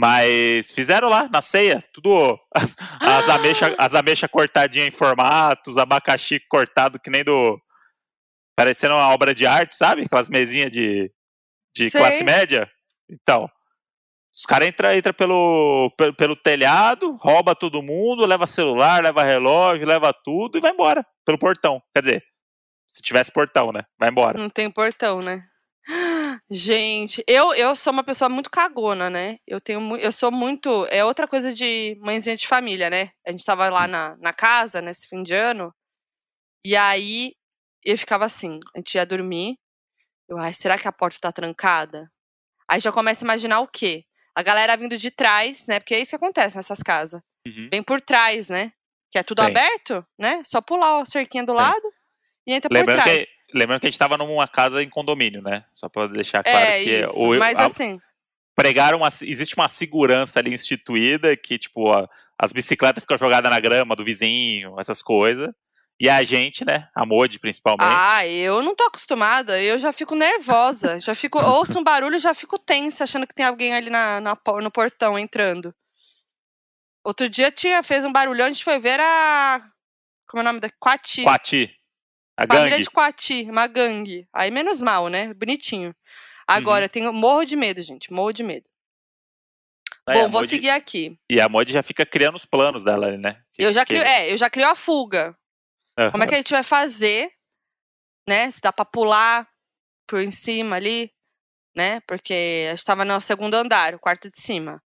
Mas fizeram lá, na ceia, tudo. As, as ameixas as ameixa cortadinhas em formato, os abacaxi cortado que nem do. Parecendo uma obra de arte, sabe? Aquelas mesinhas de, de
Sei.
classe média. Então. Os caras entram entra pelo, pelo, telhado, rouba todo mundo, leva celular, leva relógio, leva tudo e vai embora. Pelo portão. Quer dizer, se tivesse portão, né? Vai embora.
Não tem portão, né? Gente, eu, eu sou uma pessoa muito cagona, né? Eu tenho eu sou muito. É outra coisa de mãezinha de família, né? A gente tava lá na, na casa nesse fim de ano. E aí eu ficava assim, a gente ia dormir. Eu, ai, será que a porta tá trancada? Aí já começa a imaginar o quê? A galera vindo de trás, né? Porque é isso que acontece nessas casas.
Uhum.
Vem por trás, né? Que é tudo aberto, né? Só pular a cerquinha do lado e entra por
Lembrando
trás.
que, lembrando que a gente tava numa casa em condomínio, né? Só pra deixar claro
é
que
isso.
o,
Mas
a-
assim,
pregaram uma, existe uma segurança ali instituída que tipo as bicicletas ficam jogadas na grama do vizinho, essas coisas. E a gente, né, a Modi principalmente,
ah, eu não tô acostumada, eu já fico nervosa, já fico, ouço um barulho e já fico tensa, achando que tem alguém ali na, na no portão entrando. Outro dia tinha, fez um barulhão, a gente foi ver a. Como é o nome da? Quati.
Quati, a
Família
gangue.
de Quati, uma gangue. Aí menos mal, né? Bonitinho. Agora, eu tenho morro de medo, gente, morro de medo.
Aí
Bom, vou
Modi-
seguir aqui.
E a Modi já fica criando os planos dela né? Que-
Eu já
que-
crio, é, eu já crio a fuga. Como é que a gente vai fazer, né? Se dá pra pular por em cima ali, né? Porque a gente tava no segundo andar, o quarto de cima.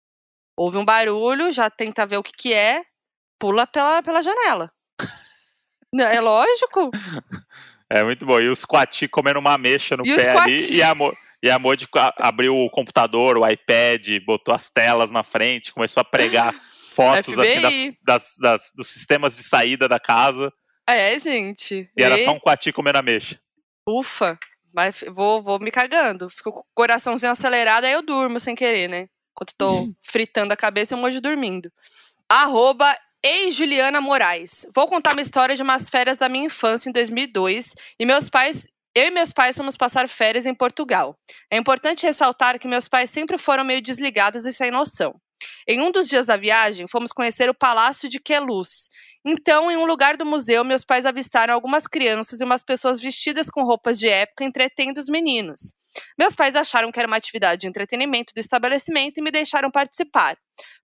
Houve um barulho, já tenta ver o que que é, pula pela, pela janela. É lógico.
É muito bom. E os Quati comendo uma ameixa no
E
pé ali. E a, Mo- e a Modi abriu o computador, o iPad, botou as telas na frente, começou a pregar fotos assim, das, das- das- dos sistemas de saída da casa.
É, gente.
E era
E-
só um Quati comendo ameixa.
Ufa. Mas vou, vou me cagando. Fico com o coraçãozinho acelerado, aí eu durmo sem querer, né? Enquanto tô fritando a cabeça, eu mojo dormindo. Arroba Ei Juliana Moraes. Vou contar uma história de umas férias da minha infância em 2002 e meus pais, eu e meus pais fomos passar férias em Portugal. É importante ressaltar que meus pais sempre foram meio desligados e sem noção. Em um dos dias da viagem, fomos conhecer o Palácio de Queluz. Então, em um lugar do museu, meus pais avistaram algumas crianças e umas pessoas vestidas com roupas de época entretendo os meninos. Meus pais acharam que era uma atividade de entretenimento do estabelecimento e me deixaram participar.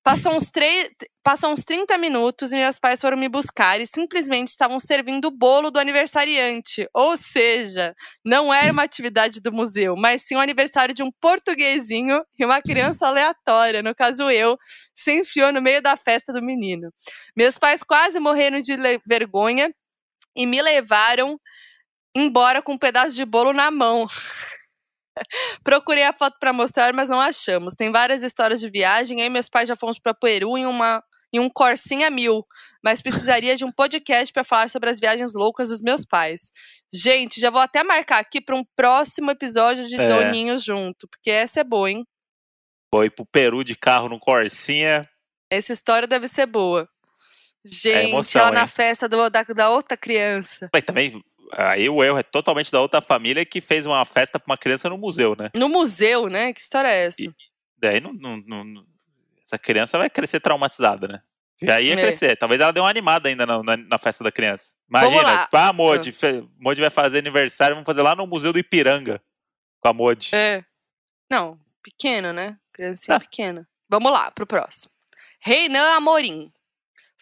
Passam uns, tre- passam uns 30 minutos e meus pais foram me buscar e simplesmente estavam servindo o bolo do aniversariante. Ou seja, não era uma atividade do museu, mas sim o aniversário de um portuguesinho e uma criança aleatória, no caso eu, se enfiou no meio da festa do menino. Meus pais quase morreram de vergonha e me levaram embora com um pedaço de bolo na mão. Procurei a foto para mostrar, mas não achamos. Tem várias histórias de viagem. E meus pais já fomos para Peru em uma em um Corsinha mil, mas precisaria de um podcast para falar sobre as viagens loucas dos meus pais. Gente, já vou até marcar aqui para um próximo episódio de
É.
Doninho junto, porque essa é boa, hein?
Foi pro Peru de carro no Corsinha.
Essa história deve ser boa. Gente,
emoção,
ela na
hein?
festa do- da, da outra criança.
Mas também, aí o erro é totalmente da outra família que fez uma festa pra uma criança no museu, né?
No museu, né? Que história é essa?
E- Daí não, não- não- essa criança vai crescer traumatizada, né? Já ia
É.
crescer. Talvez ela dê uma animada ainda na, na- na festa da criança.
Vamos
Imagina,
lá.
tipo, ah, Modi, fe- Modi vai fazer aniversário, vamos fazer lá no Museu do Ipiranga com a Modi.
É. Não, pequena, né? Criancinha
Tá.
pequena. Vamos lá, pro próximo. Reinan Amorim.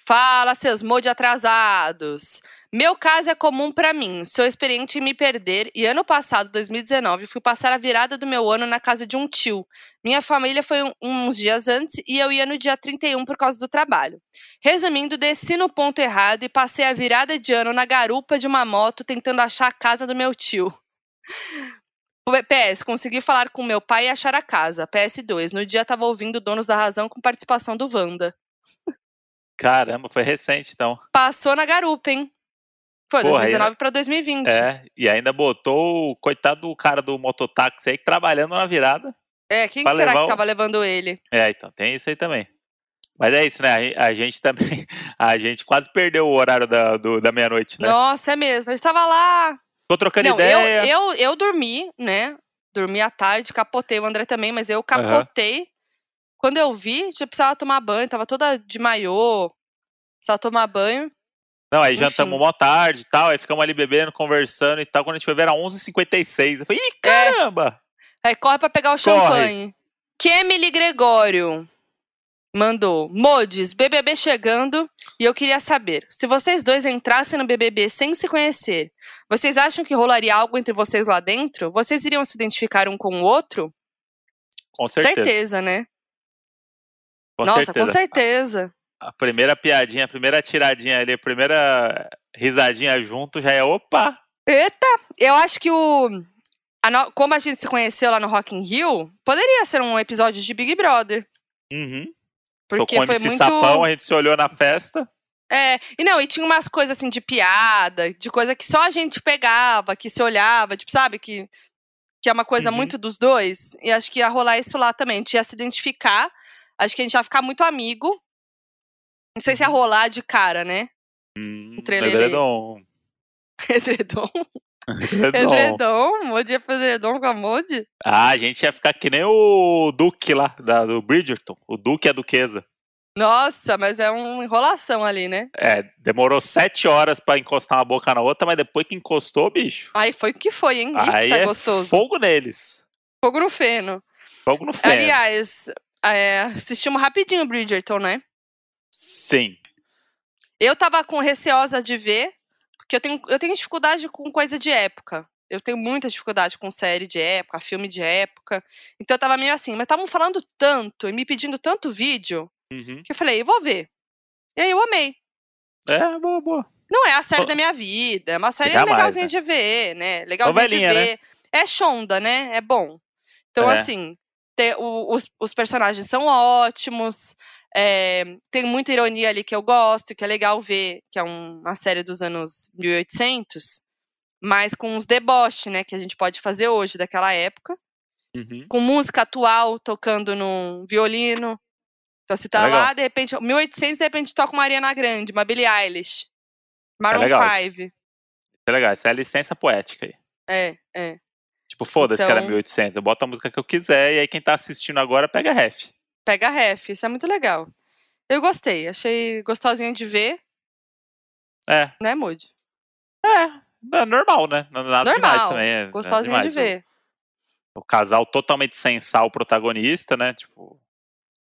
Fala, seus mod atrasados. Meu caso é comum pra mim. Sou experiente em me perder e ano passado, 2019, fui passar a virada do meu ano na casa de um tio. Minha família foi um- uns dias antes e eu ia no dia 31 por causa do trabalho. Resumindo, desci no ponto errado e passei a virada de ano na garupa de uma moto tentando achar a casa do meu tio. PS, consegui falar com meu pai e achar a casa. PS2, no dia tava ouvindo Donos da Razão com participação do Wanda.
Caramba, foi recente então.
Passou na garupa, hein? Foi
Porra,
2019 pra 2020.
É, e ainda botou o coitado do cara do mototáxi aí trabalhando na virada.
É, quem
Pra
será que
o-
tava levando ele?
É, então, tem isso aí também. Mas é isso, né? A, gente também. A gente quase perdeu o horário da, do- da meia-noite, né?
Nossa, é mesmo. A gente tava lá.
Ficou trocando
Não, eu,
ideia.
eu, eu dormi, né? Dormi à tarde, capotei o André também, mas eu capotei. Quando eu vi, já precisava tomar banho, tava toda de maiô. Precisava tomar banho.
Não, aí
Enfim.
jantamos mó tarde e tal, aí ficamos ali bebendo, conversando e tal. Quando a gente foi ver, era 11h56. Eu falei, ih,
É.
caramba!
Aí corre pra pegar o
Corre.
champanhe. Kemily Gregório mandou. Modes, BBB chegando e eu queria saber, se vocês dois entrassem no BBB sem se conhecer, vocês acham que rolaria algo entre vocês lá dentro? Vocês iriam se identificar um com o outro?
Com certeza.
né?
Com
Nossa,
certeza.
com certeza.
A primeira piadinha, a primeira tiradinha ali, a primeira risadinha junto já é opa!
Eita, eu acho que o. a no- Como a gente se conheceu lá no Rock in Rio, poderia ser um episódio de Big Brother.
Uhum. Tô
Porque
com o
foi
MC
muito.
Sapão, a gente se olhou na festa.
É, e não, e tinha umas coisas assim de piada, de coisa que só a gente pegava, que se olhava, tipo, sabe, que, que é uma coisa
Uhum.
muito dos dois. E acho que ia rolar isso lá também. A gente ia se identificar, acho que a gente ia ficar muito amigo. Não sei se ia
Uhum.
rolar de cara, né?
Hum, edredom.
Edredom.
Edredom.
Edredom, Modi ia pro edredom com a Modi.
Ah, a gente ia ficar que nem o Duque lá, da, do Bridgerton. O Duque e a Duquesa.
Nossa, mas é uma enrolação ali, né?
É, demorou sete horas pra encostar uma boca na outra, mas depois que encostou, bicho.
Aí foi o que foi, hein?
Aí
tá
é
gostoso.
fogo neles.
Fogo no feno.
Fogo no feno.
Aliás, é, assistimos rapidinho Bridgerton, né?
Sim.
Eu tava com receosa de ver, porque eu tenho, eu tenho dificuldade com coisa de época. Eu tenho muita dificuldade com série de época, filme de época. Então eu tava meio assim, mas estavam falando tanto e me pedindo tanto vídeo
Uhum.
que eu falei, eu vou ver. E aí eu amei.
É, boa, boa.
Não é a série
Oh.
da minha vida, é uma série legalzinha
né?
de ver, né? Legalzinha de
né?
ver. É chonda, né? É bom. Então,
É.
assim, o- os, os personagens são ótimos. é, tem muita ironia ali que eu gosto, que é legal ver, que é um- uma série dos anos 1800, mas com uns deboche, né? Que a gente pode fazer hoje, daquela época.
Uhum.
Com música atual, tocando no violino. Então, se tá
legal.
lá, de repente, 1800, de repente toca uma Ariana Grande, uma Billie Eilish. Maroon
legal isso.
5.
É legal, essa é a licença poética aí.
É, é.
Tipo, foda-se que era
Então-
1800. Eu boto a música que eu quiser e aí quem tá assistindo agora pega ref.
Pega ref, isso é muito legal. Eu gostei, achei gostosinho de ver,
É,
né, Moody?
é, é normal, né? Nada demais
Normal,
também. É, nada
Gostosinho
demais.
de ver.
O, o casal totalmente sensal, o protagonista, né? Tipo,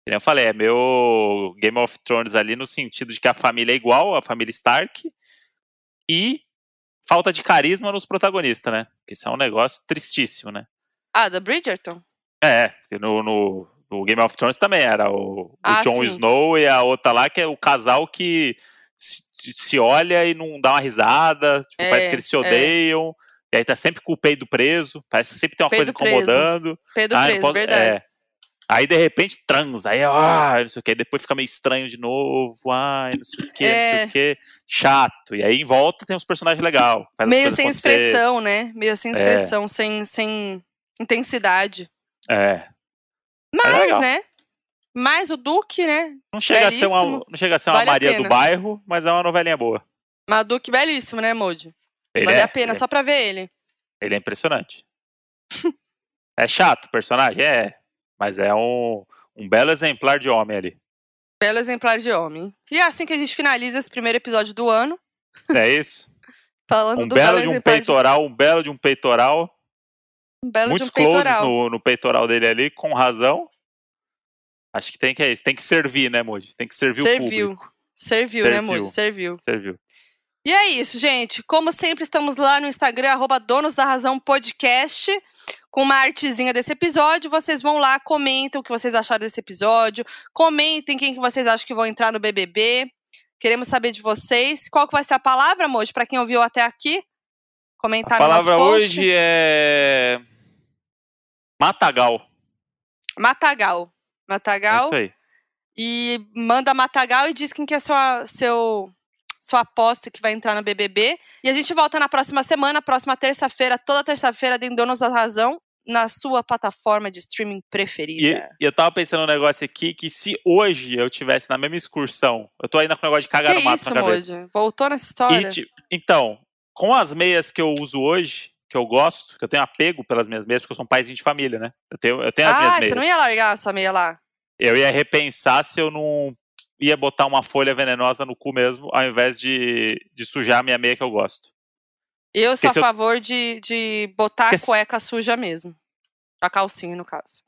eu falei, é meu Game of Thrones ali no sentido de que a família é igual, a família Stark, e falta de carisma nos protagonistas, né? Porque isso é um negócio tristíssimo, né?
Ah, da Bridgerton?
É, porque no, no, no Game of Thrones também era o, o
Ah,
Jon. Snow e a outra lá, que é o casal que se, se olha e não dá uma risada, tipo, parece
É,
que eles se
é.
odeiam, e aí tá sempre com o peido preso, parece que sempre tem uma coisa
Peido preso.
incomodando.
Pedro
Ah,
Preso,
posso-
verdade.
é. Aí de repente transa, aí ah, não sei o que, depois fica meio estranho de novo, ai, não sei o que, não sei
É.
o que, chato. E aí em volta tem uns personagens legais.
Meio sem
acontecer.
expressão, né? Meio sem expressão, sem, sem intensidade.
É.
Mas,
legal.
né? Mas o Duque, né?
Não chega, a ser uma,
Belíssimo.
não chega a ser uma
Vale
Maria do bairro, mas é uma novelinha boa.
Mas o Duque belíssimo, né, Moody?
Ele
Vale
é,
a pena só pra ver ele.
é, ele é impressionante. é chato o personagem? É. Mas é um, um belo exemplar de homem ali.
Belo exemplar de homem. E é assim que a gente finaliza esse primeiro episódio do ano.
É isso?
Falando
Um
do
belo
belo
de um peitoral, um belo de um peitoral.
um belo
Muitos
de um
closes
peitoral.
no, no peitoral dele ali, com razão. Acho que tem que é isso. Tem que servir, né, Moody? Tem que servir o
Serviu.
público.
Serviu, né,
Serviu.
Moody? Serviu.
Serviu.
E é isso, gente. Como sempre, estamos lá no Instagram, arroba Donos da Razão Podcast, com uma artezinha desse episódio. Vocês vão lá, comentam o que vocês acharam desse episódio, comentem quem que vocês acham que vão entrar no BBB. Queremos saber de vocês. Qual que vai ser a palavra, Moji, para quem ouviu até aqui? Comentar
A palavra
no
hoje é. Matagal.
Matagal.
É
Matagal.
isso aí.
e manda Matagal e diz quem que é sua, seu, sua aposta que vai entrar no BBB. E a gente volta na próxima semana, próxima terça-feira, toda terça-feira, dentro Donos da Razão, na sua plataforma de streaming preferida.
e eu tava pensando um negócio aqui que se hoje eu tivesse na mesma excursão, eu tô ainda com o negócio de cagar
que
no mato
isso,
na cabeça.
Moji? Voltou nessa história?
E, então, com as meias que eu uso hoje, que eu gosto, que eu tenho apego pelas minhas meias, porque eu sou um paizinho de família, né? Eu tenho, eu tenho as minhas
ah,
meias.
você não ia largar a sua meia lá?
Eu ia repensar se eu não ia botar uma folha venenosa no cu mesmo, ao invés de, de sujar a minha meia que eu gosto.
Eu sou a
se eu-
favor de, de botar a
Porque se-
cueca suja mesmo. A calcinha, no caso.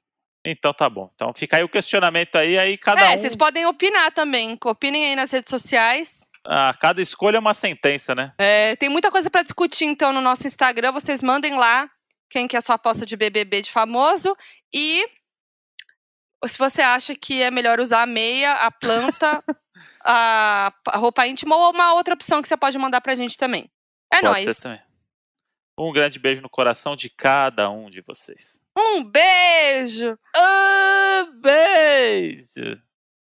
Então tá bom. Então fica aí o questionamento aí, aí cada
é,
um.
vocês podem opinar também. Opinem aí nas redes sociais.
Ah, cada escolha é uma sentença, né?
É, tem muita coisa para discutir, então, no nosso Instagram. Vocês mandem lá quem que é a sua aposta de BBB de famoso. E se você acha que é melhor usar a meia, a planta, a, a roupa íntima ou uma outra opção que você pode mandar pra gente também. É
Pode
nóis.
Um grande beijo no coração de cada um de vocês.
Um beijo!
Um beijo!